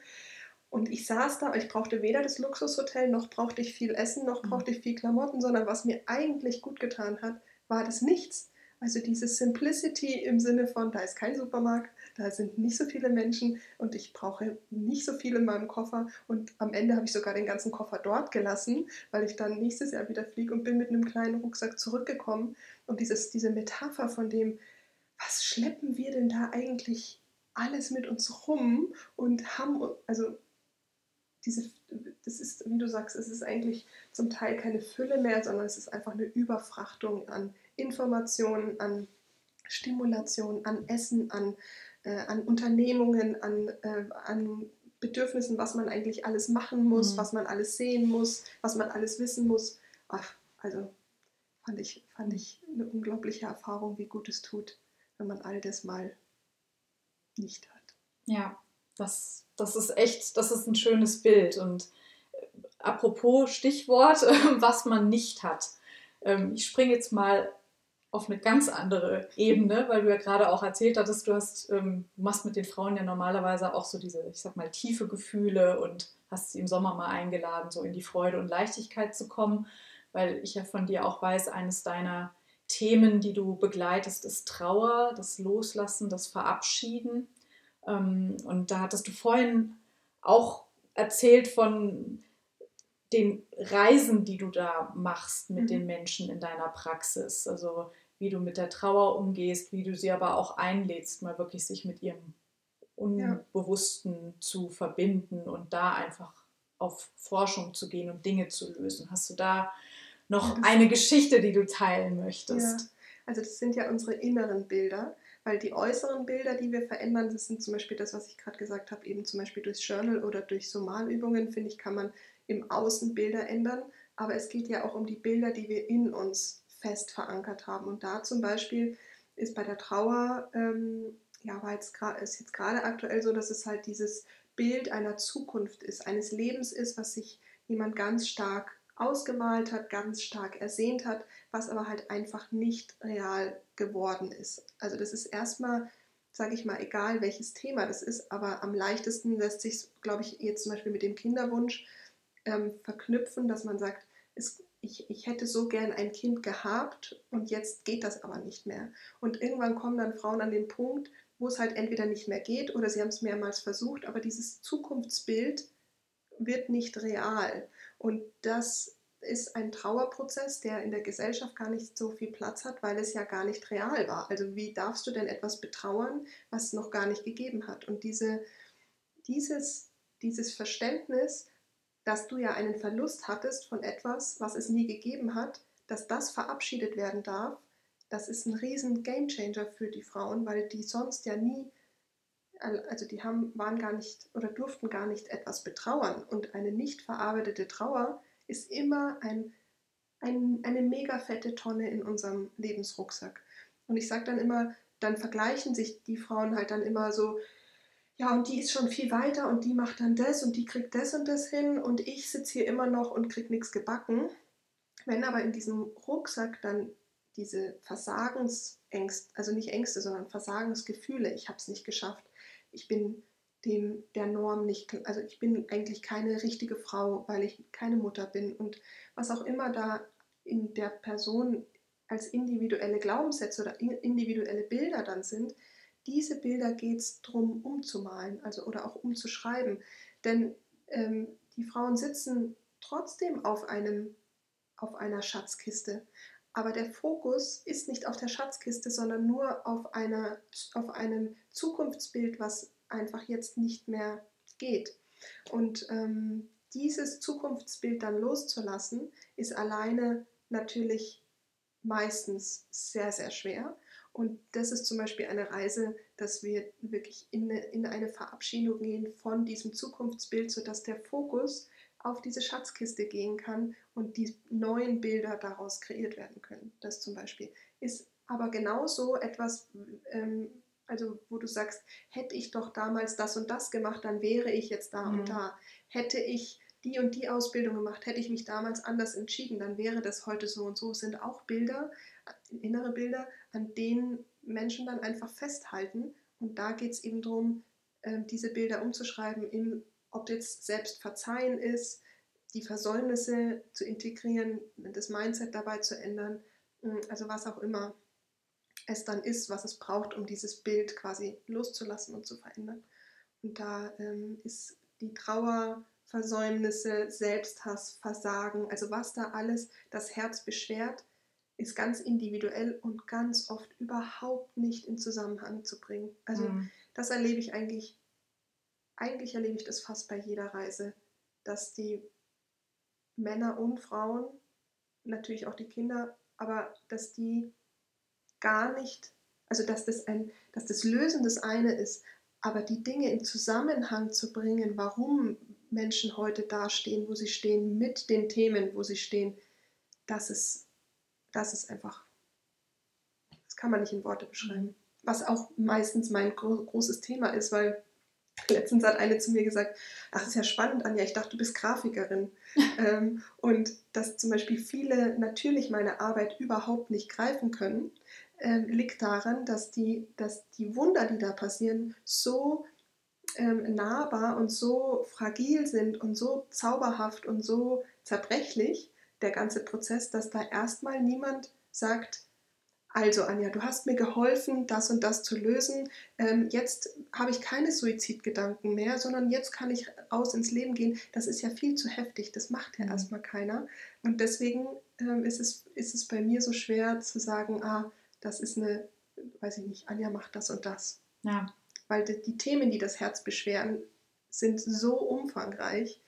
Und ich saß da, ich brauchte weder das Luxushotel, noch brauchte ich viel Essen, noch mhm. brauchte ich viel Klamotten, sondern was mir eigentlich gut getan hat, war das Nichts. Also diese Simplicity im Sinne von, da ist kein Supermarkt, da sind nicht so viele Menschen und ich brauche nicht so viel in meinem Koffer. Und am Ende habe ich sogar den ganzen Koffer dort gelassen, weil ich dann nächstes Jahr wieder fliege und bin mit einem kleinen Rucksack zurückgekommen. Und dieses, diese Metapher von dem, was schleppen wir denn da eigentlich alles mit uns rum und haben, also diese, das ist, wie du sagst, es ist eigentlich zum Teil keine Fülle mehr, sondern es ist einfach eine Überfrachtung an Informationen, an Stimulation, an Essen, an, äh, an Unternehmungen, an, äh, an Bedürfnissen, was man eigentlich alles machen muss, mhm. was man alles sehen muss, was man alles wissen muss. Ach, also fand ich, fand ich eine unglaubliche Erfahrung, wie gut es tut, wenn man all das mal nicht hat. Ja, das, das ist echt, das ist ein schönes Bild. Und äh, apropos Stichwort, was man nicht hat. Ähm, ich springe jetzt mal auf eine ganz andere Ebene, weil du ja gerade auch erzählt hattest, du hast, ähm, machst mit den Frauen ja normalerweise auch so diese, ich sag mal, tiefe Gefühle und hast sie im Sommer mal eingeladen, so in die Freude und Leichtigkeit zu kommen, weil ich ja von dir auch weiß, eines deiner Themen, die du begleitest, ist Trauer, das Loslassen, das Verabschieden. Ähm, und da hattest du vorhin auch erzählt von den Reisen, die du da machst mit mhm. den Menschen in deiner Praxis. Also wie du mit der Trauer umgehst, wie du sie aber auch einlädst, mal wirklich sich mit ihrem Unbewussten ja. zu verbinden und da einfach auf Forschung zu gehen und Dinge zu lösen. Hast du da noch eine Geschichte, die du teilen möchtest? Ja. Also das sind ja unsere inneren Bilder weil die äußeren Bilder, die wir verändern, das sind zum Beispiel das, was ich gerade gesagt habe, eben zum Beispiel durchs Journal oder durch Somalübungen, finde ich, kann man im Außen Bilder ändern. Aber es geht ja auch um die Bilder, die wir in uns fest verankert haben. Und da zum Beispiel ist bei der Trauer, ähm, ja, war jetzt ist jetzt gerade aktuell so, dass es halt dieses Bild einer Zukunft ist, eines Lebens ist, was sich jemand ganz stark ausgemalt hat, ganz stark ersehnt hat, was aber halt einfach nicht real geworden ist. Also das ist erstmal, sage ich mal, egal welches Thema das ist, aber am leichtesten lässt sich, glaube ich, jetzt zum Beispiel mit dem Kinderwunsch ähm, verknüpfen, dass man sagt, es, ich, ich hätte so gern ein Kind gehabt und jetzt geht das aber nicht mehr. Und irgendwann kommen dann Frauen an den Punkt, wo es halt entweder nicht mehr geht oder sie haben es mehrmals versucht, aber dieses Zukunftsbild wird nicht real. Und das ist ein Trauerprozess, der in der Gesellschaft gar nicht so viel Platz hat, weil es ja gar nicht real war. Also wie darfst du denn etwas betrauern, was es noch gar nicht gegeben hat? Und diese, dieses, dieses Verständnis, dass du ja einen Verlust hattest von etwas, was es nie gegeben hat, dass das verabschiedet werden darf, das ist ein riesen Gamechanger für die Frauen, weil die sonst ja nie also die haben, waren gar nicht oder durften gar nicht etwas betrauern. Und eine nicht verarbeitete Trauer ist immer ein, ein, eine mega fette Tonne in unserem Lebensrucksack. Und ich sage dann immer, dann vergleichen sich die Frauen halt dann immer so, ja, und die ist schon viel weiter und die macht dann das und die kriegt das und das hin. Und ich sitze hier immer noch und krieg nichts gebacken. Wenn aber in diesem Rucksack dann diese Versagensängste, also nicht Ängste, sondern Versagensgefühle, ich habe es nicht geschafft, ich bin dem der Norm nicht, also ich bin eigentlich keine richtige Frau, weil ich keine Mutter bin. Und was auch immer da in der Person als individuelle Glaubenssätze oder individuelle Bilder dann sind, diese Bilder geht es darum umzumalen, also oder auch umzuschreiben. Denn ähm, die Frauen sitzen trotzdem auf, einem, auf einer Schatzkiste. Aber der Fokus ist nicht auf der Schatzkiste, sondern nur auf, einer, auf einem Zukunftsbild, was einfach jetzt nicht mehr geht. Und ähm, dieses Zukunftsbild dann loszulassen, ist alleine natürlich meistens sehr, sehr schwer. Und das ist zum Beispiel eine Reise, dass wir wirklich in eine, in eine Verabschiedung gehen von diesem Zukunftsbild, sodass der Fokus auf diese Schatzkiste gehen kann und die neuen Bilder daraus kreiert werden können. Das zum Beispiel ist aber genauso etwas, ähm, also wo du sagst, hätte ich doch damals das und das gemacht, dann wäre ich jetzt da mhm. und da. Hätte ich die und die Ausbildung gemacht, hätte ich mich damals anders entschieden, dann wäre das heute so und so. Es sind auch Bilder, innere Bilder, an denen Menschen dann einfach festhalten. Und da geht es eben darum, ähm, diese Bilder umzuschreiben im ob jetzt selbst verzeihen ist, die Versäumnisse zu integrieren, das Mindset dabei zu ändern, hm, also was auch immer es dann ist, was es braucht, um dieses Bild quasi loszulassen und zu verändern. Und da ähm, ist die Trauer, Versäumnisse, Selbsthass, Versagen, also was da alles das Herz beschwert, ist ganz individuell und ganz oft überhaupt nicht in Zusammenhang zu bringen. Also mhm. das erlebe ich eigentlich eigentlich erlebe ich das fast bei jeder Reise, dass die Männer und Frauen, natürlich auch die Kinder, aber dass die gar nicht, also dass das ein, dass das Lösen das eine ist, aber die Dinge in Zusammenhang zu bringen, warum Menschen heute dastehen, wo sie stehen, mit den Themen, wo sie stehen, das ist, das ist einfach, das kann man nicht in Worte beschreiben. Was auch meistens mein großes Thema ist, weil Letztens hat eine zu mir gesagt, ach, das ist ja spannend, Anja, ich dachte, du bist Grafikerin. ähm, und dass zum Beispiel viele natürlich meine Arbeit überhaupt nicht greifen können, ähm, liegt daran, dass die, dass die Wunder, die da passieren, so ähm, nahbar und so fragil sind und so zauberhaft und so zerbrechlich, der ganze Prozess, dass da erstmal niemand sagt, also Anja, du hast mir geholfen, das und das zu lösen. Ähm, jetzt habe ich keine Suizidgedanken mehr, sondern jetzt kann ich raus ins Leben gehen. Das ist ja viel zu heftig, das macht ja mhm. erstmal keiner. Und deswegen ähm, ist, es, ist es bei mir so schwer zu sagen, ah, das ist eine, weiß ich nicht, Anja macht das und das. Ja. Weil die, die Themen, die das Herz beschweren, sind so umfangreich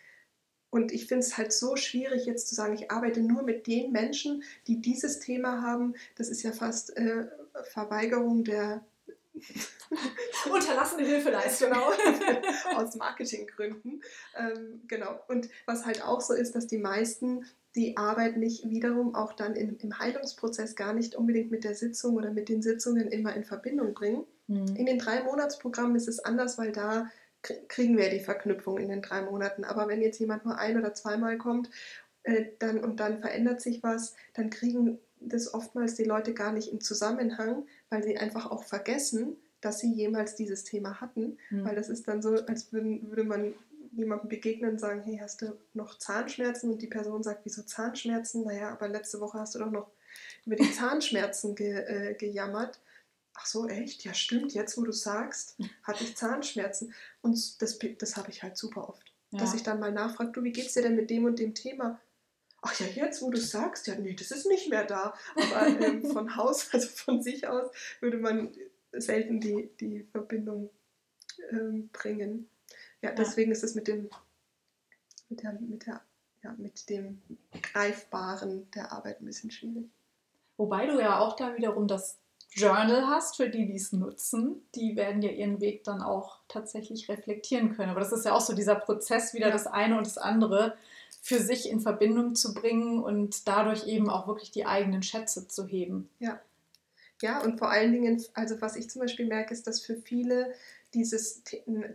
und ich finde es halt so schwierig, jetzt zu sagen, ich arbeite nur mit den Menschen, die dieses Thema haben. Das ist ja fast äh, Verweigerung der unterlassene Hilfeleistung. Genau, aus Marketinggründen. Ähm, genau. Und was halt auch so ist, dass die meisten die Arbeit nicht wiederum auch dann in, im Heilungsprozess gar nicht unbedingt mit der Sitzung oder mit den Sitzungen immer in Verbindung bringen. Mhm. In den drei Monatsprogrammen ist es anders, weil da kriegen wir die Verknüpfung in den drei Monaten. Aber wenn jetzt jemand nur ein oder zweimal kommt äh, dann, und dann verändert sich was, dann kriegen das oftmals die Leute gar nicht im Zusammenhang, weil sie einfach auch vergessen, dass sie jemals dieses Thema hatten. Mhm. Weil das ist dann so, als würden, würde man jemandem begegnen und sagen, hey, hast du noch Zahnschmerzen? Und die Person sagt, wieso Zahnschmerzen? Naja, aber letzte Woche hast du doch noch über die Zahnschmerzen ge, äh, gejammert ach so, echt? Ja, stimmt, jetzt wo du sagst, hatte ich Zahnschmerzen. Und das, das habe ich halt super oft. Ja. Dass ich dann mal nachfrage, du, wie geht's dir denn mit dem und dem Thema? Ach ja, jetzt wo du sagst, ja, nee, das ist nicht mehr da. Aber ähm, von Haus, also von sich aus, würde man selten die, die Verbindung ähm, bringen. Ja, deswegen ja. ist es mit dem, mit der, mit der, ja, mit dem Greifbaren der Arbeit ein bisschen schwierig. Wobei du ja auch da wiederum das Journal hast, für die, die es nutzen, die werden ja ihren Weg dann auch tatsächlich reflektieren können. Aber das ist ja auch so dieser Prozess, wieder das eine und das andere für sich in Verbindung zu bringen und dadurch eben auch wirklich die eigenen Schätze zu heben. Ja. Ja, und vor allen Dingen, also was ich zum Beispiel merke, ist, dass für viele dieses,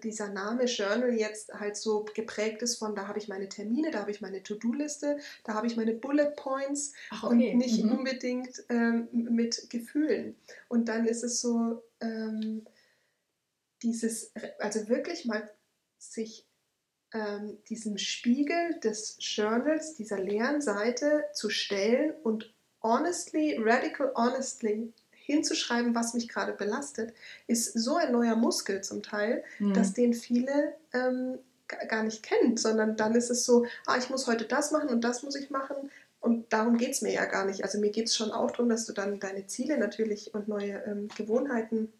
dieser Name Journal jetzt halt so geprägt ist von, da habe ich meine Termine, da habe ich meine To-Do-Liste, da habe ich meine Bullet Points Ach, okay. und nicht mhm. unbedingt ähm, mit Gefühlen. Und dann ist es so, ähm, dieses, also wirklich mal sich ähm, diesem Spiegel des Journals, dieser leeren Seite zu stellen und honestly, radical honestly hinzuschreiben, was mich gerade belastet, ist so ein neuer Muskel zum Teil, mhm. dass den viele ähm, gar nicht kennen, sondern dann ist es so, ah, ich muss heute das machen und das muss ich machen. Und darum geht es mir ja gar nicht. Also mir geht es schon auch darum, dass du dann deine Ziele natürlich und neue ähm, Gewohnheiten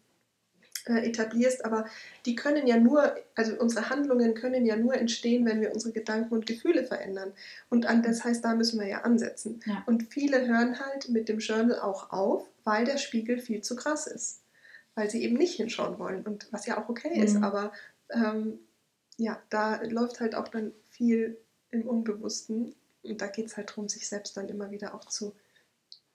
äh, etablierst, aber die können ja nur, also unsere Handlungen können ja nur entstehen, wenn wir unsere Gedanken und Gefühle verändern. Und an, das heißt, da müssen wir ja ansetzen. Ja. Und viele hören halt mit dem Journal auch auf, weil der Spiegel viel zu krass ist. Weil sie eben nicht hinschauen wollen. Und was ja auch okay mhm. ist, aber ähm, ja, da läuft halt auch dann viel im Unbewussten. Und da geht es halt darum, sich selbst dann immer wieder auch zu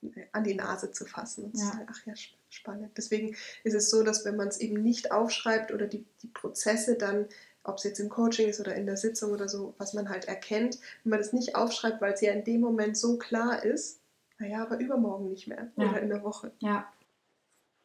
äh, an die Nase zu fassen und ja. zu sagen, ach ja, spannend. Deswegen ist es so, dass wenn man es eben nicht aufschreibt oder die, die Prozesse dann, ob es jetzt im Coaching ist oder in der Sitzung oder so, was man halt erkennt, wenn man das nicht aufschreibt, weil es ja in dem Moment so klar ist, naja, aber übermorgen nicht mehr ja. oder in der Woche. Ja.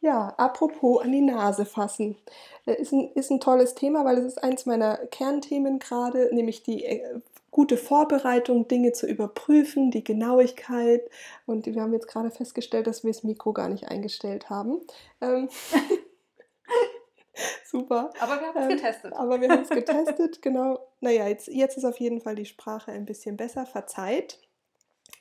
Ja, apropos an die Nase fassen. Äh, ist ein, ist ein tolles Thema, weil es ist eins meiner Kernthemen gerade, nämlich die äh, gute Vorbereitung, Dinge zu überprüfen, die Genauigkeit. Und wir haben jetzt gerade festgestellt, dass wir das Mikro gar nicht eingestellt haben. Ähm, Super. Aber wir haben es ähm, getestet. Aber wir haben es getestet, genau. Naja, jetzt, jetzt ist auf jeden Fall die Sprache ein bisschen besser, verzeiht.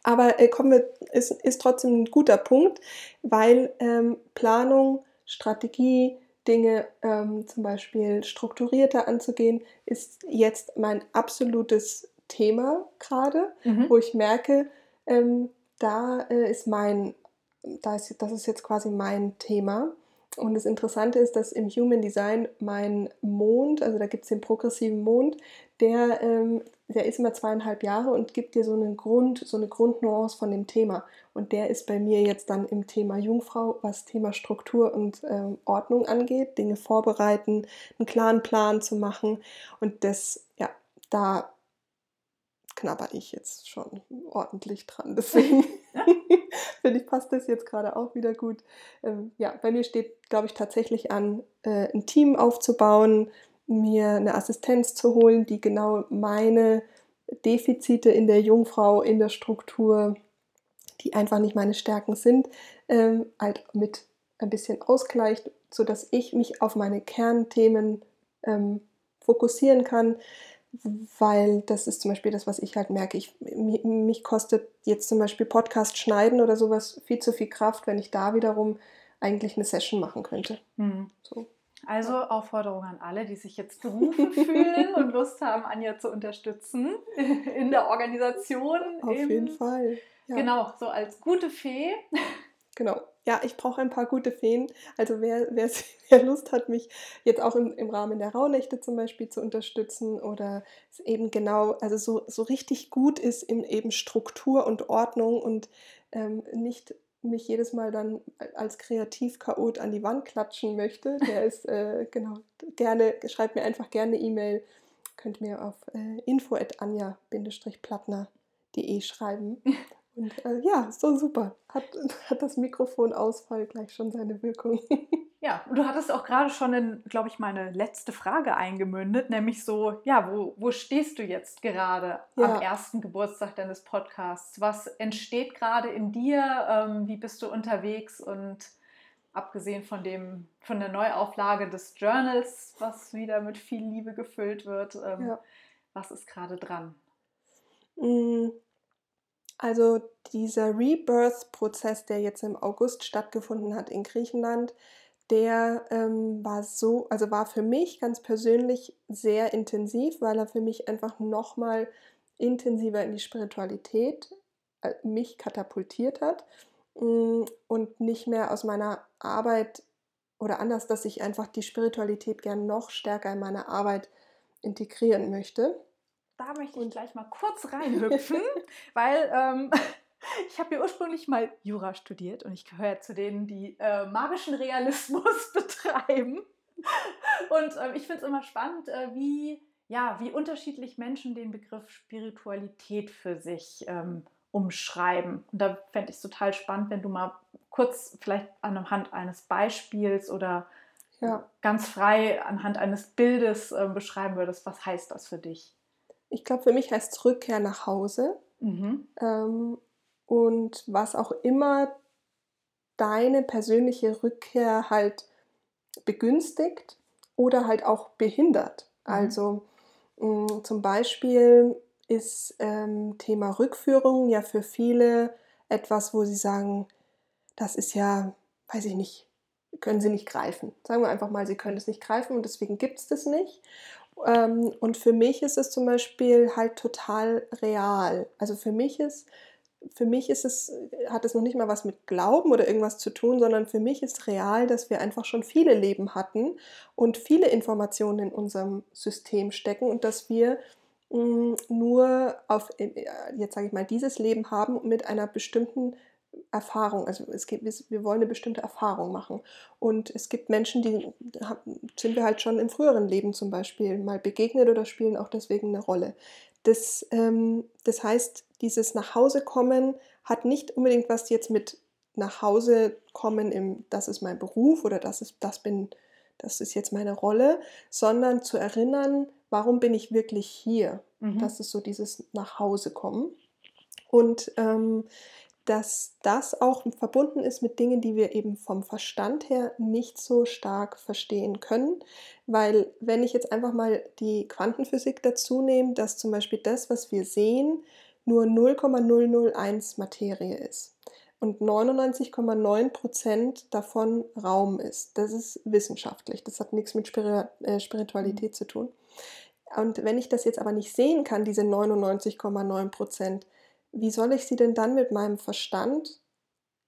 Aber äh, kommen wir, ist, ist trotzdem ein guter Punkt, weil ähm, Planung, Strategie, Dinge ähm, zum Beispiel strukturierter anzugehen, ist jetzt mein absolutes Thema gerade, mhm. wo ich merke, ähm, da äh, ist mein, da ist, das ist jetzt quasi mein Thema. Und das Interessante ist, dass im Human Design mein Mond, also da gibt es den progressiven Mond, der, ähm, der ist immer zweieinhalb Jahre und gibt dir so einen Grund, so eine Grundnuance von dem Thema. Und der ist bei mir jetzt dann im Thema Jungfrau, was Thema Struktur und ähm, Ordnung angeht, Dinge vorbereiten, einen klaren Plan zu machen. Und das, ja, da knabber ich jetzt schon ordentlich dran. Deswegen finde ich, passt das jetzt gerade auch wieder gut. Ähm, ja, bei mir steht, glaube ich, tatsächlich an, äh, ein Team aufzubauen, mir eine Assistenz zu holen, die genau meine Defizite in der Jungfrau, in der Struktur, die einfach nicht meine Stärken sind, ähm, halt mit ein bisschen ausgleicht, sodass ich mich auf meine Kernthemen ähm, fokussieren kann weil das ist zum Beispiel das, was ich halt merke. Ich, mich kostet jetzt zum Beispiel Podcast schneiden oder sowas viel zu viel Kraft, wenn ich da wiederum eigentlich eine Session machen könnte. Mhm. So. Also Aufforderung an alle, die sich jetzt berufen fühlen und Lust haben, Anja zu unterstützen in der Organisation. Auf im, jeden Fall. Ja. Genau, so als gute Fee. Genau ja, ich brauche ein paar gute Feen. Also wer, wer, wer Lust hat, mich jetzt auch im, im Rahmen der Rauhnächte zum Beispiel zu unterstützen oder es eben genau, also so, so richtig gut ist in eben Struktur und Ordnung und ähm, nicht mich jedes Mal dann als Kreativchaot an die Wand klatschen möchte, der ist äh, genau gerne, schreibt mir einfach gerne E-Mail, könnt mir auf äh, info@anja-plattner.de schreiben Und äh, ja, so super. Hat, hat das Mikrofonausfall gleich schon seine Wirkung. Ja, und du hattest auch gerade schon in, glaube ich, meine letzte Frage eingemündet, nämlich so, ja, wo, wo stehst du jetzt gerade ja. am ersten Geburtstag deines Podcasts? Was entsteht gerade in dir? Ähm, wie bist du unterwegs? Und abgesehen von dem, von der Neuauflage des Journals, was wieder mit viel Liebe gefüllt wird, ähm, ja. was ist gerade dran? Mm, also dieser Rebirth-Prozess, der jetzt im August stattgefunden hat in Griechenland, der ähm, war so, also war für mich ganz persönlich sehr intensiv, weil er für mich einfach nochmal intensiver in die Spiritualität äh, mich katapultiert hat mm, und nicht mehr aus meiner Arbeit oder anders, dass ich einfach die Spiritualität gern noch stärker in meine Arbeit integrieren möchte da möchte ich gleich mal kurz reinhüpfen, weil ähm, ich habe ja ursprünglich mal Jura studiert und ich gehöre zu denen, die äh, magischen Realismus betreiben. Und ähm, ich finde es immer spannend, äh, wie, ja, wie unterschiedlich Menschen den Begriff Spiritualität für sich ähm, umschreiben. Und da fände ich es total spannend, wenn du mal kurz vielleicht anhand eines Beispiels oder ja. ganz frei anhand eines Bildes äh, beschreiben würdest, was heißt das für dich? Ich glaube, für mich heißt es Rückkehr nach Hause. Mhm. Ähm, und was auch immer deine persönliche Rückkehr halt begünstigt oder halt auch behindert. Mhm. Also mh, mm, zum Beispiel ist ähm, Thema Rückführung ja für viele etwas, wo sie sagen, das ist ja, weiß ich nicht, können sie nicht greifen. Sagen wir einfach mal, sie können es nicht greifen und deswegen gibt es das nicht. Ähm, und für mich ist es zum Beispiel halt total real. Also für mich ist, für mich ist es, hat es noch nicht mal was mit Glauben oder irgendwas zu tun, sondern für mich ist real, dass wir einfach schon viele Leben hatten und viele Informationen in unserem System stecken und dass wir mm, nur auf, äh, jetzt sage ich mal, dieses Leben haben mit einer bestimmten Erfahrung, also es gibt, wir wollen eine bestimmte Erfahrung machen. Und es gibt Menschen, die sind wir halt schon im früheren Leben zum Beispiel mal begegnet oder spielen auch deswegen eine Rolle. Das, ähm, das heißt, dieses Nachhausekommen hat nicht unbedingt was jetzt mit nach Hause kommen im, das ist mein Beruf oder das ist, das bin, das ist jetzt meine Rolle, sondern zu erinnern, warum bin ich wirklich hier? Mhm. Das ist so dieses nach Hause kommen. Und ähm, dass das auch verbunden ist mit Dingen, die wir eben vom Verstand her nicht so stark verstehen können. Weil wenn ich jetzt einfach mal die Quantenphysik dazu nehme, dass zum Beispiel das, was wir sehen, nur 0,001 Materie ist und 99,9 Prozent davon Raum ist. Das ist wissenschaftlich, das hat nichts mit äh, Spiritualität mhm. zu tun. Und wenn ich das jetzt aber nicht sehen kann, diese 99,9 Prozent, wie soll ich sie denn dann mit meinem Verstand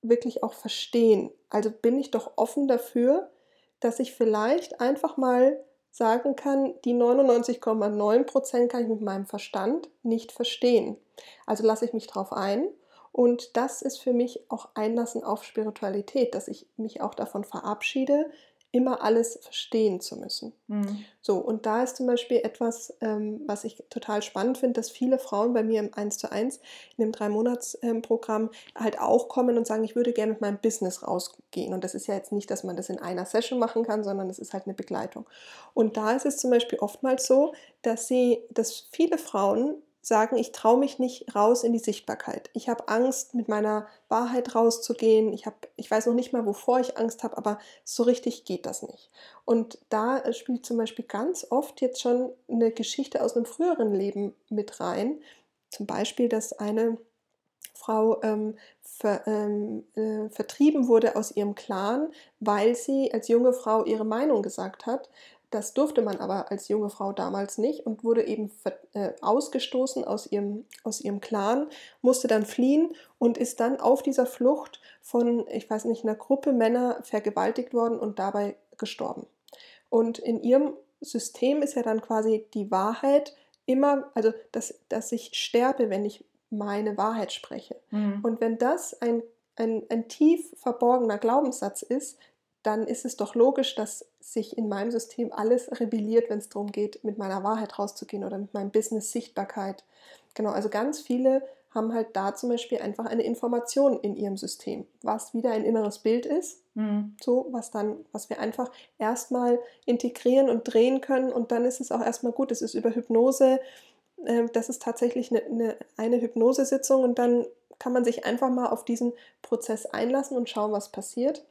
wirklich auch verstehen? Also bin ich doch offen dafür, dass ich vielleicht einfach mal sagen kann, die 99,9 Prozent kann ich mit meinem Verstand nicht verstehen. Also lasse ich mich drauf ein. Und das ist für mich auch Einlassen auf Spiritualität, dass ich mich auch davon verabschiede, immer alles verstehen zu müssen. Mhm. So, und da ist zum Beispiel etwas, ähm, was ich total spannend finde, dass viele Frauen bei mir im 1 zu 1, in dem Drei-Monats-Programm, ähm, halt auch kommen und sagen, ich würde gerne mit meinem Business rausgehen. Und das ist ja jetzt nicht, dass man das in einer Session machen kann, sondern das ist halt eine Begleitung. Und da ist es zum Beispiel oftmals so, dass sie, dass viele Frauen sagen, ich traue mich nicht raus in die Sichtbarkeit. Ich habe Angst, mit meiner Wahrheit rauszugehen. Ich, hab, ich weiß noch nicht mal, wovor ich Angst habe, aber so richtig geht das nicht. Und da äh, spielt zum Beispiel ganz oft jetzt schon eine Geschichte aus einem früheren Leben mit rein. Zum Beispiel, dass eine Frau ähm, ver, ähm, äh, vertrieben wurde aus ihrem Clan, weil sie als junge Frau ihre Meinung gesagt hat. Das durfte man aber als junge Frau damals nicht und wurde eben äh, ausgestoßen aus ihrem, aus ihrem Clan, musste dann fliehen und ist dann auf dieser Flucht von, ich weiß nicht, einer Gruppe Männer vergewaltigt worden und dabei gestorben. Und in ihrem System ist ja dann quasi die Wahrheit immer, also dass, dass ich sterbe, wenn ich meine Wahrheit spreche. Mhm. Und wenn das ein, ein, ein tief verborgener Glaubenssatz ist, dann ist es doch logisch, dass sich in meinem System alles rebelliert, wenn es darum geht, mit meiner Wahrheit rauszugehen oder mit meinem Business Sichtbarkeit. Genau, also ganz viele haben halt da zum Beispiel einfach eine Information in ihrem System, was wieder ein inneres Bild ist, mhm. so was dann, was wir einfach erstmal integrieren und drehen können und dann ist es auch erstmal gut. Es ist über Hypnose, äh, das ist tatsächlich eine, eine, eine Hypnosesitzung und dann kann man sich einfach mal auf diesen Prozess einlassen und schauen, was passiert.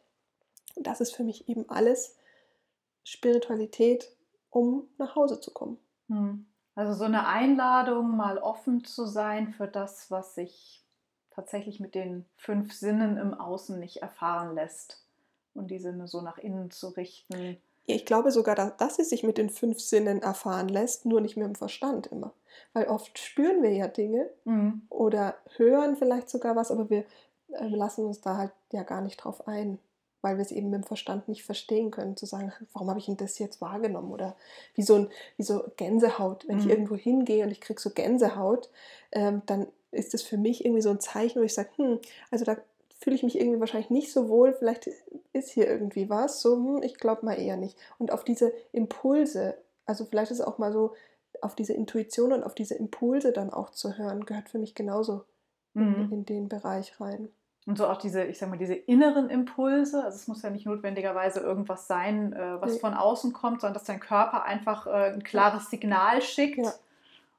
Und das ist für mich eben alles Spiritualität, um nach Hause zu kommen. Hm. Also so eine Einladung, mal offen zu sein für das, was sich tatsächlich mit den fünf Sinnen im Außen nicht erfahren lässt und die Sinne so nach innen zu richten. Ich glaube sogar, dass es sich mit den fünf Sinnen erfahren lässt, nur nicht mehr im Verstand immer. Weil oft spüren wir ja Dinge mhm. oder hören vielleicht sogar was, aber wir äh, lassen uns da halt ja gar nicht drauf ein weil wir es eben mit dem Verstand nicht verstehen können, zu sagen, warum habe ich denn das jetzt wahrgenommen? Oder wie so, ein, wie so Gänsehaut. Wenn mhm. ich irgendwo hingehe und ich kriege so Gänsehaut, ähm, dann ist das für mich irgendwie so ein Zeichen, wo ich sage, hm, also da fühle ich mich irgendwie wahrscheinlich nicht so wohl, vielleicht ist hier irgendwie was? So, hm, ich glaube mal eher nicht. Und auf diese Impulse, also vielleicht ist es auch mal so, auf diese Intuition und auf diese Impulse dann auch zu hören, gehört für mich genauso mhm. in, in den Bereich rein. Und so auch diese, ich sag mal, diese inneren Impulse. Also es muss ja nicht notwendigerweise irgendwas sein, äh, was nee. von außen kommt, sondern dass dein Körper einfach äh, ein klares Signal schickt. Ja.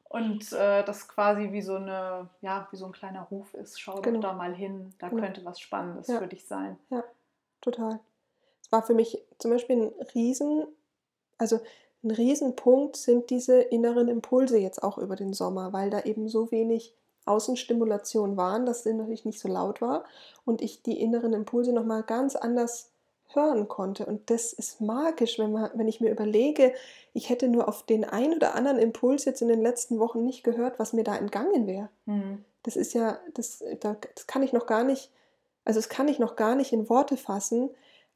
Und äh, das quasi wie so eine, ja, wie so ein kleiner Ruf ist. Schau genau. doch da mal hin, da genau. könnte was Spannendes ja. für dich sein. Ja, total. Es war für mich zum Beispiel ein Riesen, also ein Riesenpunkt sind diese inneren Impulse jetzt auch über den Sommer, weil da eben so wenig Außenstimulation waren, dass es natürlich nicht so laut war und ich die inneren Impulse nochmal ganz anders hören konnte. Und das ist magisch, wenn, man, wenn ich mir überlege, ich hätte nur auf den einen oder anderen Impuls jetzt in den letzten Wochen nicht gehört, was mir da entgangen wäre. Mhm. Das ist ja, das, das kann ich noch gar nicht, also das kann ich noch gar nicht in Worte fassen,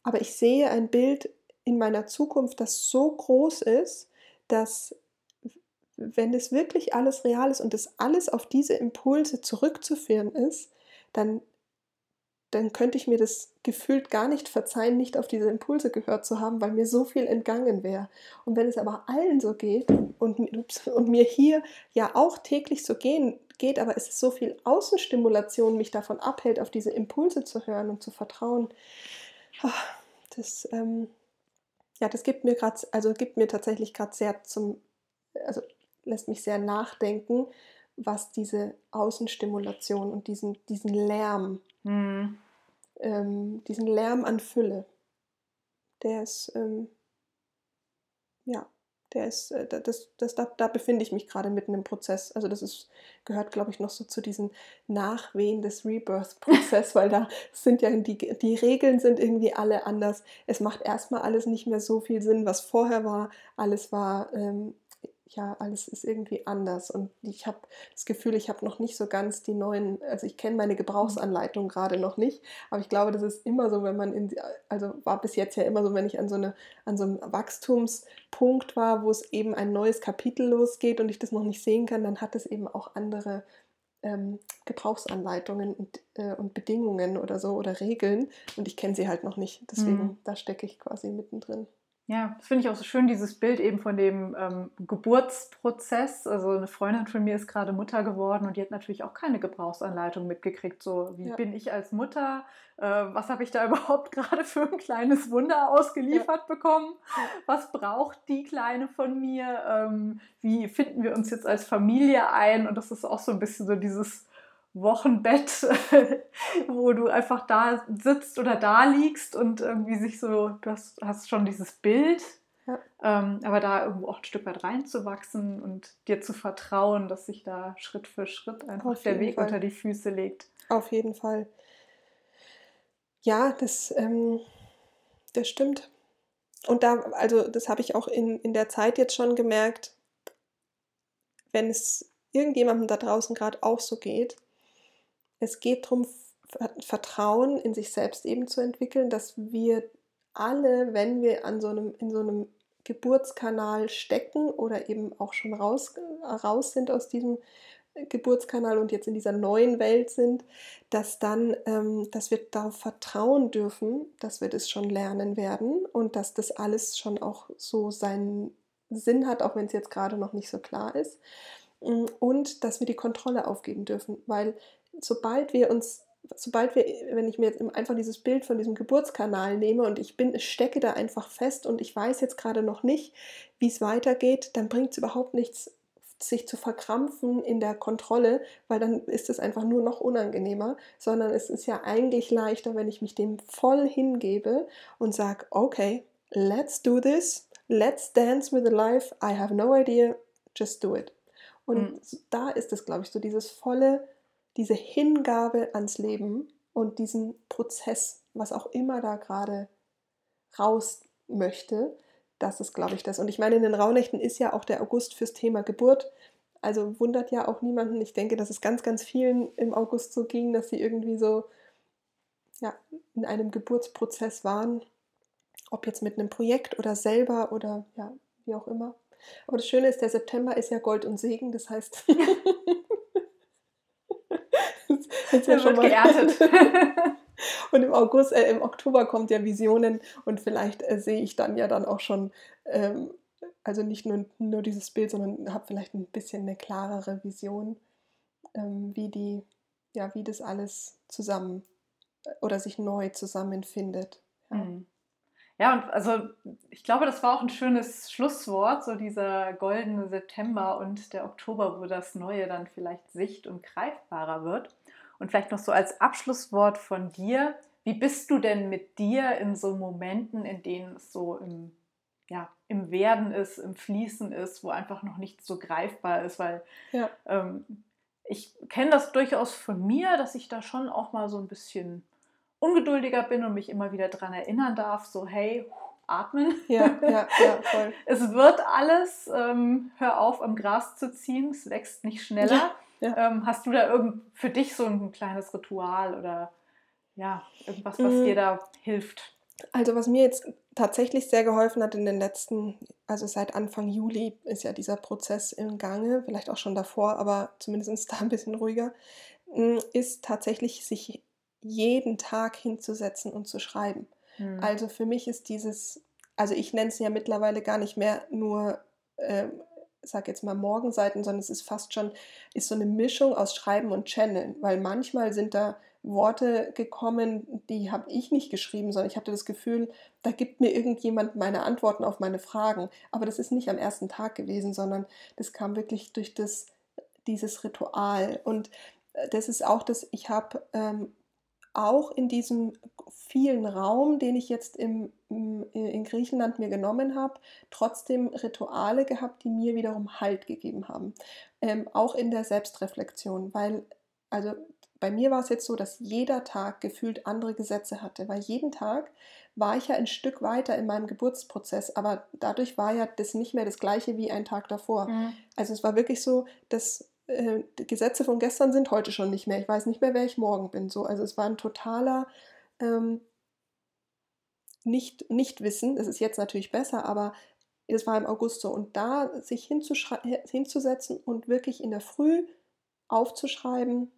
aber ich sehe ein Bild in meiner Zukunft, das so groß ist, dass wenn es wirklich alles real ist und das alles auf diese Impulse zurückzuführen ist, dann, dann könnte ich mir das gefühlt gar nicht verzeihen, nicht auf diese Impulse gehört zu haben, weil mir so viel entgangen wäre. Und wenn es aber allen so geht und, und mir hier ja auch täglich so gehen, geht, aber es ist so viel Außenstimulation mich davon abhält, auf diese Impulse zu hören und zu vertrauen, ah, das, ähm, ja, das gibt mir gerade, also gibt mir tatsächlich gerade sehr zum, also lässt mich sehr nachdenken, was diese Außenstimulation und diesen, diesen Lärm, mhm. ähm, diesen Lärm an Fülle, der ist, ähm, ja, der ist, äh, das, das, da, da befinde ich mich gerade mitten im Prozess. Also das ist, gehört, glaube ich, noch so zu diesen Nachwehen des Rebirth-Prozess, weil da sind ja die, die Regeln sind irgendwie alle anders. Es macht erstmal alles nicht mehr so viel Sinn, was vorher war. Alles war ähm, ja, alles ist irgendwie anders. Und ich habe das Gefühl, ich habe noch nicht so ganz die neuen, also ich kenne meine Gebrauchsanleitung gerade noch nicht, aber ich glaube, das ist immer so, wenn man in, also war bis jetzt ja immer so, wenn ich an so, eine, an so einem Wachstumspunkt war, wo es eben ein neues Kapitel losgeht und ich das noch nicht sehen kann, dann hat es eben auch andere ähm, Gebrauchsanleitungen und, äh, und Bedingungen oder so oder Regeln und ich kenne sie halt noch nicht. Deswegen, mhm. da stecke ich quasi mittendrin. Ja, das finde ich auch so schön, dieses Bild eben von dem ähm, Geburtsprozess. Also eine Freundin von mir ist gerade Mutter geworden und die hat natürlich auch keine Gebrauchsanleitung mitgekriegt. So, wie ja. bin ich als Mutter? Äh, was habe ich da überhaupt gerade für ein kleines Wunder ausgeliefert ja. bekommen? Was braucht die Kleine von mir? Ähm, wie finden wir uns jetzt als Familie ein? Und das ist auch so ein bisschen so dieses Wochenbett, wo du einfach da sitzt oder da liegst und irgendwie sich so, du hast, hast schon dieses Bild, ja. ähm, aber da irgendwo auch ein Stück weit reinzuwachsen und dir zu vertrauen, dass sich da Schritt für Schritt einfach der Weg Fall. unter die Füße legt. Auf jeden Fall. Ja, das, ähm, das stimmt. Und da, also das habe ich auch in, in der Zeit jetzt schon gemerkt, wenn es irgendjemandem da draußen gerade auch so geht, es geht darum, Vertrauen in sich selbst eben zu entwickeln, dass wir alle, wenn wir an so einem, in so einem Geburtskanal stecken oder eben auch schon raus, raus sind aus diesem Geburtskanal und jetzt in dieser neuen Welt sind, dass dann, ähm, dass wir darauf vertrauen dürfen, dass wir das schon lernen werden und dass das alles schon auch so seinen Sinn hat, auch wenn es jetzt gerade noch nicht so klar ist. Und dass wir die Kontrolle aufgeben dürfen, weil sobald wir uns, sobald wir, wenn ich mir jetzt einfach dieses Bild von diesem Geburtskanal nehme und ich bin, stecke da einfach fest und ich weiß jetzt gerade noch nicht, wie es weitergeht, dann bringt es überhaupt nichts, sich zu verkrampfen in der Kontrolle, weil dann ist es einfach nur noch unangenehmer, sondern es ist ja eigentlich leichter, wenn ich mich dem voll hingebe und sage, okay, let's do this, let's dance with the life, I have no idea, just do it. Und mhm. da ist es, glaube ich, so dieses volle diese Hingabe ans Leben und diesen Prozess, was auch immer da gerade raus möchte, das ist, glaube ich, das. Und ich meine, in den Rauhnächten ist ja auch der August fürs Thema Geburt. Also wundert ja auch niemanden. Ich denke, dass es ganz, ganz vielen im August so ging, dass sie irgendwie so ja, in einem Geburtsprozess waren. Ob jetzt mit einem Projekt oder selber oder ja, wie auch immer. Aber das Schöne ist, der September ist ja Gold und Segen. Das heißt, Jetzt ja schon mal, geerntet. Und im August, äh, im Oktober kommt ja Visionen und vielleicht äh, sehe ich dann ja dann auch schon, ähm, also nicht nur, nur dieses Bild, sondern habe vielleicht ein bisschen eine klarere Vision, ähm, wie die, ja, wie das alles zusammen äh, oder sich neu zusammenfindet. Ja. Mhm. Ja, und also ich glaube, das war auch ein schönes Schlusswort, so dieser goldene September und der Oktober, wo das Neue dann vielleicht sicht- und greifbarer wird. Und vielleicht noch so als Abschlusswort von dir, wie bist du denn mit dir in so Momenten, in denen es so im, ja, im Werden ist, im Fließen ist, wo einfach noch nicht so greifbar ist? Weil ja. ähm, ich kenne das durchaus von mir, dass ich da schon auch mal so ein bisschen ungeduldiger bin und mich immer wieder daran erinnern darf, so hey, atmen. Ja, ja, ja, voll. es wird alles, ähm, hör auf, am Gras zu ziehen, es wächst nicht schneller. Ja. Ja. Ähm, hast du da irgend für dich so ein kleines Ritual oder ja, irgendwas, was mhm. dir da hilft? Also was mir jetzt tatsächlich sehr geholfen hat in den letzten, also seit Anfang Juli ist ja dieser Prozess im Gange, vielleicht auch schon davor, aber zumindest da ein bisschen ruhiger, hm, ist tatsächlich sich jeden Tag hinzusetzen und zu schreiben. Mhm. Also für mich ist dieses, also ich nenne es ja mittlerweile gar nicht mehr nur äh, sag jetzt mal Morgenseiten, sondern es ist fast schon, ist so eine Mischung aus Schreiben und Channeln, weil manchmal sind da Worte gekommen, die habe ich nicht geschrieben, sondern ich hatte das Gefühl, da gibt mir irgendjemand meine Antworten auf meine Fragen. Aber das ist nicht am ersten Tag gewesen, sondern das kam wirklich durch das, dieses Ritual. Und äh, das ist auch das, ich habe ähm, auch in diesem vielen Raum, den ich jetzt im, in Griechenland mir genommen habe, trotzdem Rituale gehabt, die mir wiederum Halt gegeben haben. Ähm, auch in der Selbstreflexion, weil, also bei mir war es jetzt so, dass jeder Tag gefühlt andere Gesetze hatte, weil jeden Tag war ich ja ein Stück weiter in meinem Geburtsprozess, aber dadurch war ja das nicht mehr das gleiche wie ein Tag davor. Mhm. Also es war wirklich so, dass äh, die Gesetze von gestern sind heute schon nicht mehr. Ich weiß nicht mehr, wer ich morgen bin. So, also es war ein totaler ähm, nicht, nicht wissen. Das ist jetzt natürlich besser, aber es war im August so. Und da sich hinzusetzen und wirklich in der Früh aufzuschreiben,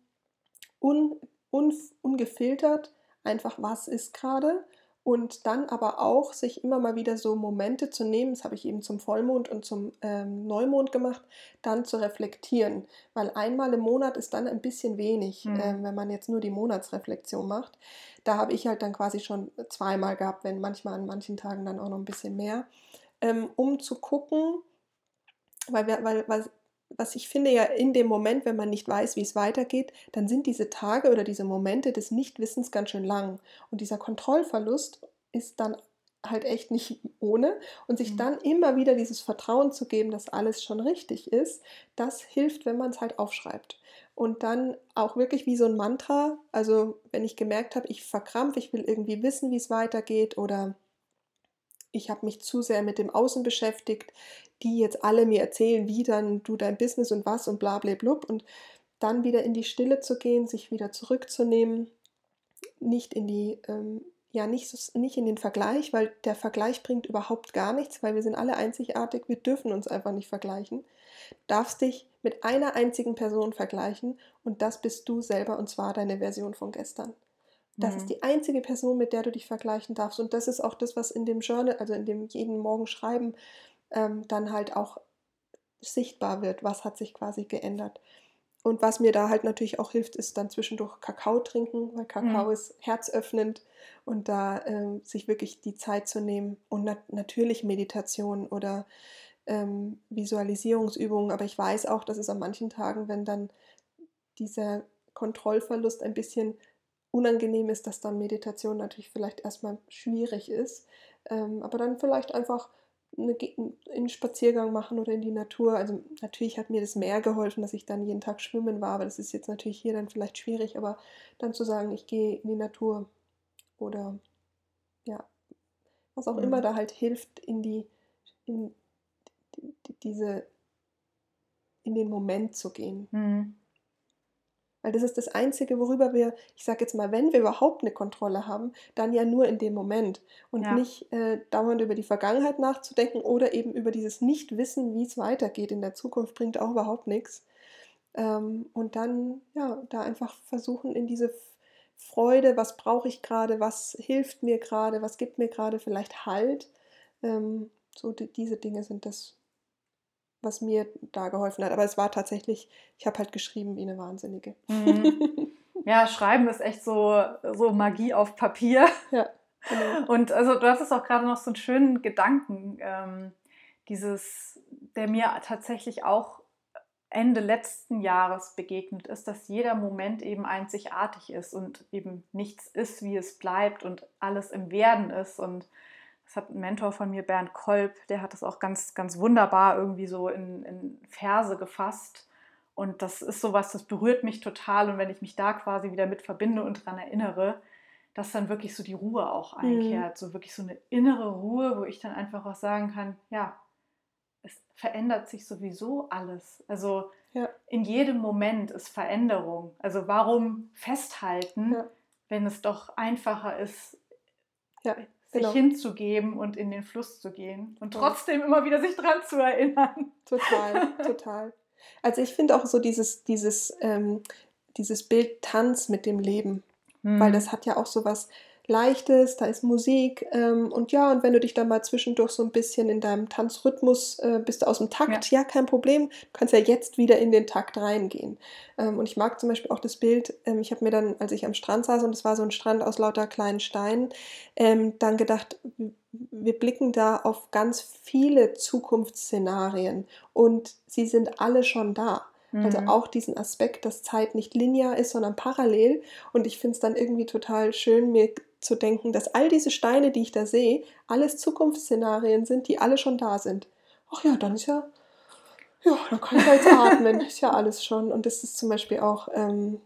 un, un, ungefiltert, einfach was ist gerade und dann aber auch sich immer mal wieder so Momente zu nehmen, das habe ich eben zum Vollmond und zum ähm, Neumond gemacht, dann zu reflektieren. Weil einmal im Monat ist dann ein bisschen wenig, mhm. ähm, wenn man jetzt nur die Monatsreflexion macht. Da habe ich halt dann quasi schon zweimal gehabt, wenn manchmal an manchen Tagen dann auch noch ein bisschen mehr, ähm, um zu gucken, weil, wir, weil, weil was ich finde ja in dem Moment, wenn man nicht weiß, wie es weitergeht, dann sind diese Tage oder diese Momente des Nichtwissens ganz schön lang. Und dieser Kontrollverlust ist dann halt echt nicht ohne. Und sich mhm. dann immer wieder dieses Vertrauen zu geben, dass alles schon richtig ist, das hilft, wenn man es halt aufschreibt. Und dann auch wirklich wie so ein Mantra, also wenn ich gemerkt habe, ich verkrampfe, ich will irgendwie wissen, wie es weitergeht oder ich habe mich zu sehr mit dem Außen beschäftigt, die jetzt alle mir erzählen, wie dann du dein Business und was und bla bla blub und dann wieder in die Stille zu gehen, sich wieder zurückzunehmen, nicht in die, ähm, ja, nicht, nicht in den Vergleich, weil der Vergleich bringt überhaupt gar nichts, weil wir sind alle einzigartig, wir dürfen uns einfach nicht vergleichen. Du darfst dich mit einer einzigen Person vergleichen und das bist du selber und zwar deine Version von gestern. Das mhm. ist die einzige Person, mit der du dich vergleichen darfst. Und das ist auch das, was in dem Journal, also in dem jeden Morgen schreiben, ähm, dann halt auch sichtbar wird. Was hat sich quasi geändert? Und was mir da halt natürlich auch hilft, ist dann zwischendurch Kakao trinken, weil Kakao mhm. ist herzöffnend und da äh, sich wirklich die Zeit zu nehmen und nat natürlich Meditation oder ähm, Visualisierungsübungen. Aber ich weiß auch, dass es an manchen Tagen, wenn dann dieser Kontrollverlust ein bisschen unangenehm ist, dass dann Meditation natürlich vielleicht erstmal schwierig ist. Ähm, aber dann vielleicht einfach eine, einen Spaziergang machen oder in die Natur. Also natürlich hat mir das mehr geholfen, dass ich dann jeden Tag schwimmen war, aber das ist jetzt natürlich hier dann vielleicht schwierig, aber dann zu sagen, ich gehe in die Natur oder ja, was auch mhm. immer da halt hilft, in die, in die, diese, in den Moment zu gehen. Mhm. Weil das ist das Einzige, worüber wir, ich sage jetzt mal, wenn wir überhaupt eine Kontrolle haben, dann ja nur in dem Moment und ja. nicht äh, dauernd über die Vergangenheit nachzudenken oder eben über dieses Nichtwissen, wie es weitergeht in der Zukunft, bringt auch überhaupt nichts. Ähm, und dann, ja, da einfach versuchen, in diese Freude, was brauche ich gerade, was hilft mir gerade, was gibt mir gerade vielleicht Halt. Ähm, so die, diese Dinge sind das, was mir da geholfen hat. Aber es war tatsächlich, ich habe halt geschrieben wie eine Wahnsinnige. Mhm. Ja, Schreiben ist echt so, so Magie auf Papier. Ja, genau. Und also du hattest auch gerade noch so einen schönen Gedanken, ähm, dieses, der mir tatsächlich auch Ende letzten Jahres begegnet ist, dass jeder Moment eben einzigartig ist und eben nichts ist, wie es bleibt und alles im Werden ist. Und das hat ein Mentor von mir, Bernd Kolb, der hat das auch ganz, ganz wunderbar irgendwie so in, in Verse gefasst. Und das ist sowas, das berührt mich total. Und wenn ich mich da quasi wieder mit verbinde und daran erinnere, dass dann wirklich so die Ruhe auch Mhm. einkehrt. So wirklich so eine innere Ruhe, wo ich dann einfach auch sagen kann, ja, es verändert sich sowieso alles. Also Ja. in jedem Moment ist Veränderung. Also warum festhalten, Ja. wenn es doch einfacher ist, Ja, sich genau. hinzugeben und in den Fluss zu gehen und trotzdem immer wieder sich dran zu erinnern. Total, total. Also ich finde auch so dieses, dieses, ähm, dieses Bild Tanz mit dem Leben, weil Mhm. das hat ja auch so was Leichtes, da ist Musik ähm, und ja, und wenn du dich dann mal zwischendurch so ein bisschen in deinem Tanzrhythmus äh, bist du aus dem Takt, ja. kein Problem, du kannst ja jetzt wieder in den Takt reingehen. Ähm, und ich mag zum Beispiel auch das Bild, ähm, ich habe mir dann, als ich am Strand saß und es war so ein Strand aus lauter kleinen Steinen, ähm, dann gedacht, wir blicken da auf ganz viele Zukunftsszenarien und sie sind alle schon da. Also Mhm. auch diesen Aspekt, dass Zeit nicht linear ist, sondern parallel. Und ich finde es dann irgendwie total schön, mir zu denken, dass all diese Steine, die ich da sehe, alles Zukunftsszenarien sind, die alle schon da sind. Ach ja, dann ist ja, ja, dann kann ich ja jetzt atmen. Ist ja alles schon. Und das ist zum Beispiel auch, ähm,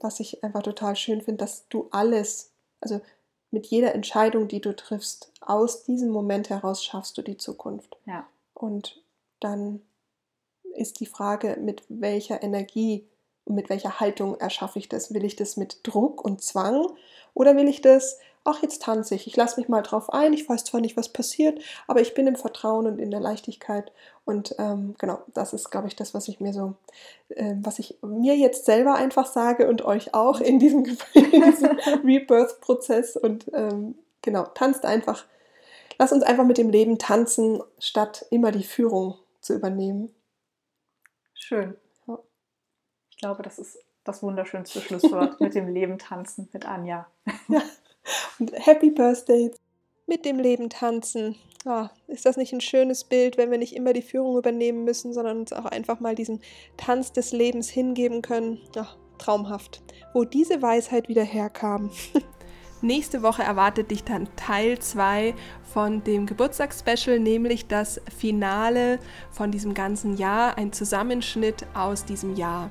was ich einfach total schön finde, dass du alles, also mit jeder Entscheidung, die du triffst, aus diesem Moment heraus schaffst du die Zukunft. Ja. Und dann ist die Frage, mit welcher Energie mit welcher Haltung erschaffe ich das? Will ich das mit Druck und Zwang oder will ich das, ach, jetzt tanze ich, ich lasse mich mal drauf ein, ich weiß zwar nicht, was passiert, aber ich bin im Vertrauen und in der Leichtigkeit. Und ähm, genau, das ist, glaube ich, das, was ich mir so, äh, was ich mir jetzt selber einfach sage und euch auch in diesem, diesem Rebirth-Prozess. Und ähm, genau, tanzt einfach. Lass uns einfach mit dem Leben tanzen, statt immer die Führung zu übernehmen. Schön. Ich glaube, das ist das wunderschönste Schlusswort mit dem Leben tanzen mit Anja. Und Happy Birthday mit dem Leben tanzen. Ah, ist das nicht ein schönes Bild, wenn wir nicht immer die Führung übernehmen müssen, sondern uns auch einfach mal diesem Tanz des Lebens hingeben können? Ach, traumhaft. Wo diese Weisheit wieder herkam. Nächste Woche erwartet dich dann Teil 2 von dem Geburtstagsspecial, nämlich das Finale von diesem ganzen Jahr, ein Zusammenschnitt aus diesem Jahr.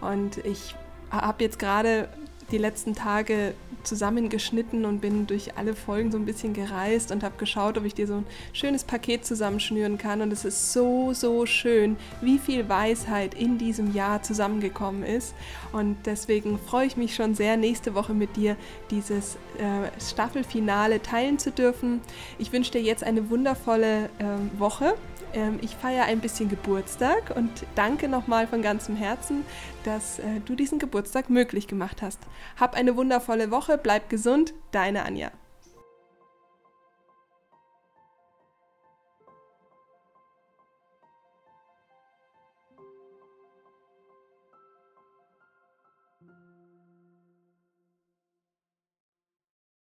Und ich habe jetzt gerade die letzten Tage zusammengeschnitten und bin durch alle Folgen so ein bisschen gereist und habe geschaut, ob ich dir so ein schönes Paket zusammenschnüren kann. Und es ist so, so schön, wie viel Weisheit in diesem Jahr zusammengekommen ist. Und deswegen freue ich mich schon sehr, nächste Woche mit dir dieses äh, Staffelfinale teilen zu dürfen. Ich wünsche dir jetzt eine wundervolle äh, Woche. Ähm, ich feiere ein bisschen Geburtstag und danke nochmal von ganzem Herzen, dass äh, du diesen Geburtstag möglich gemacht hast. Hab eine wundervolle Woche, bleib gesund, deine Anja.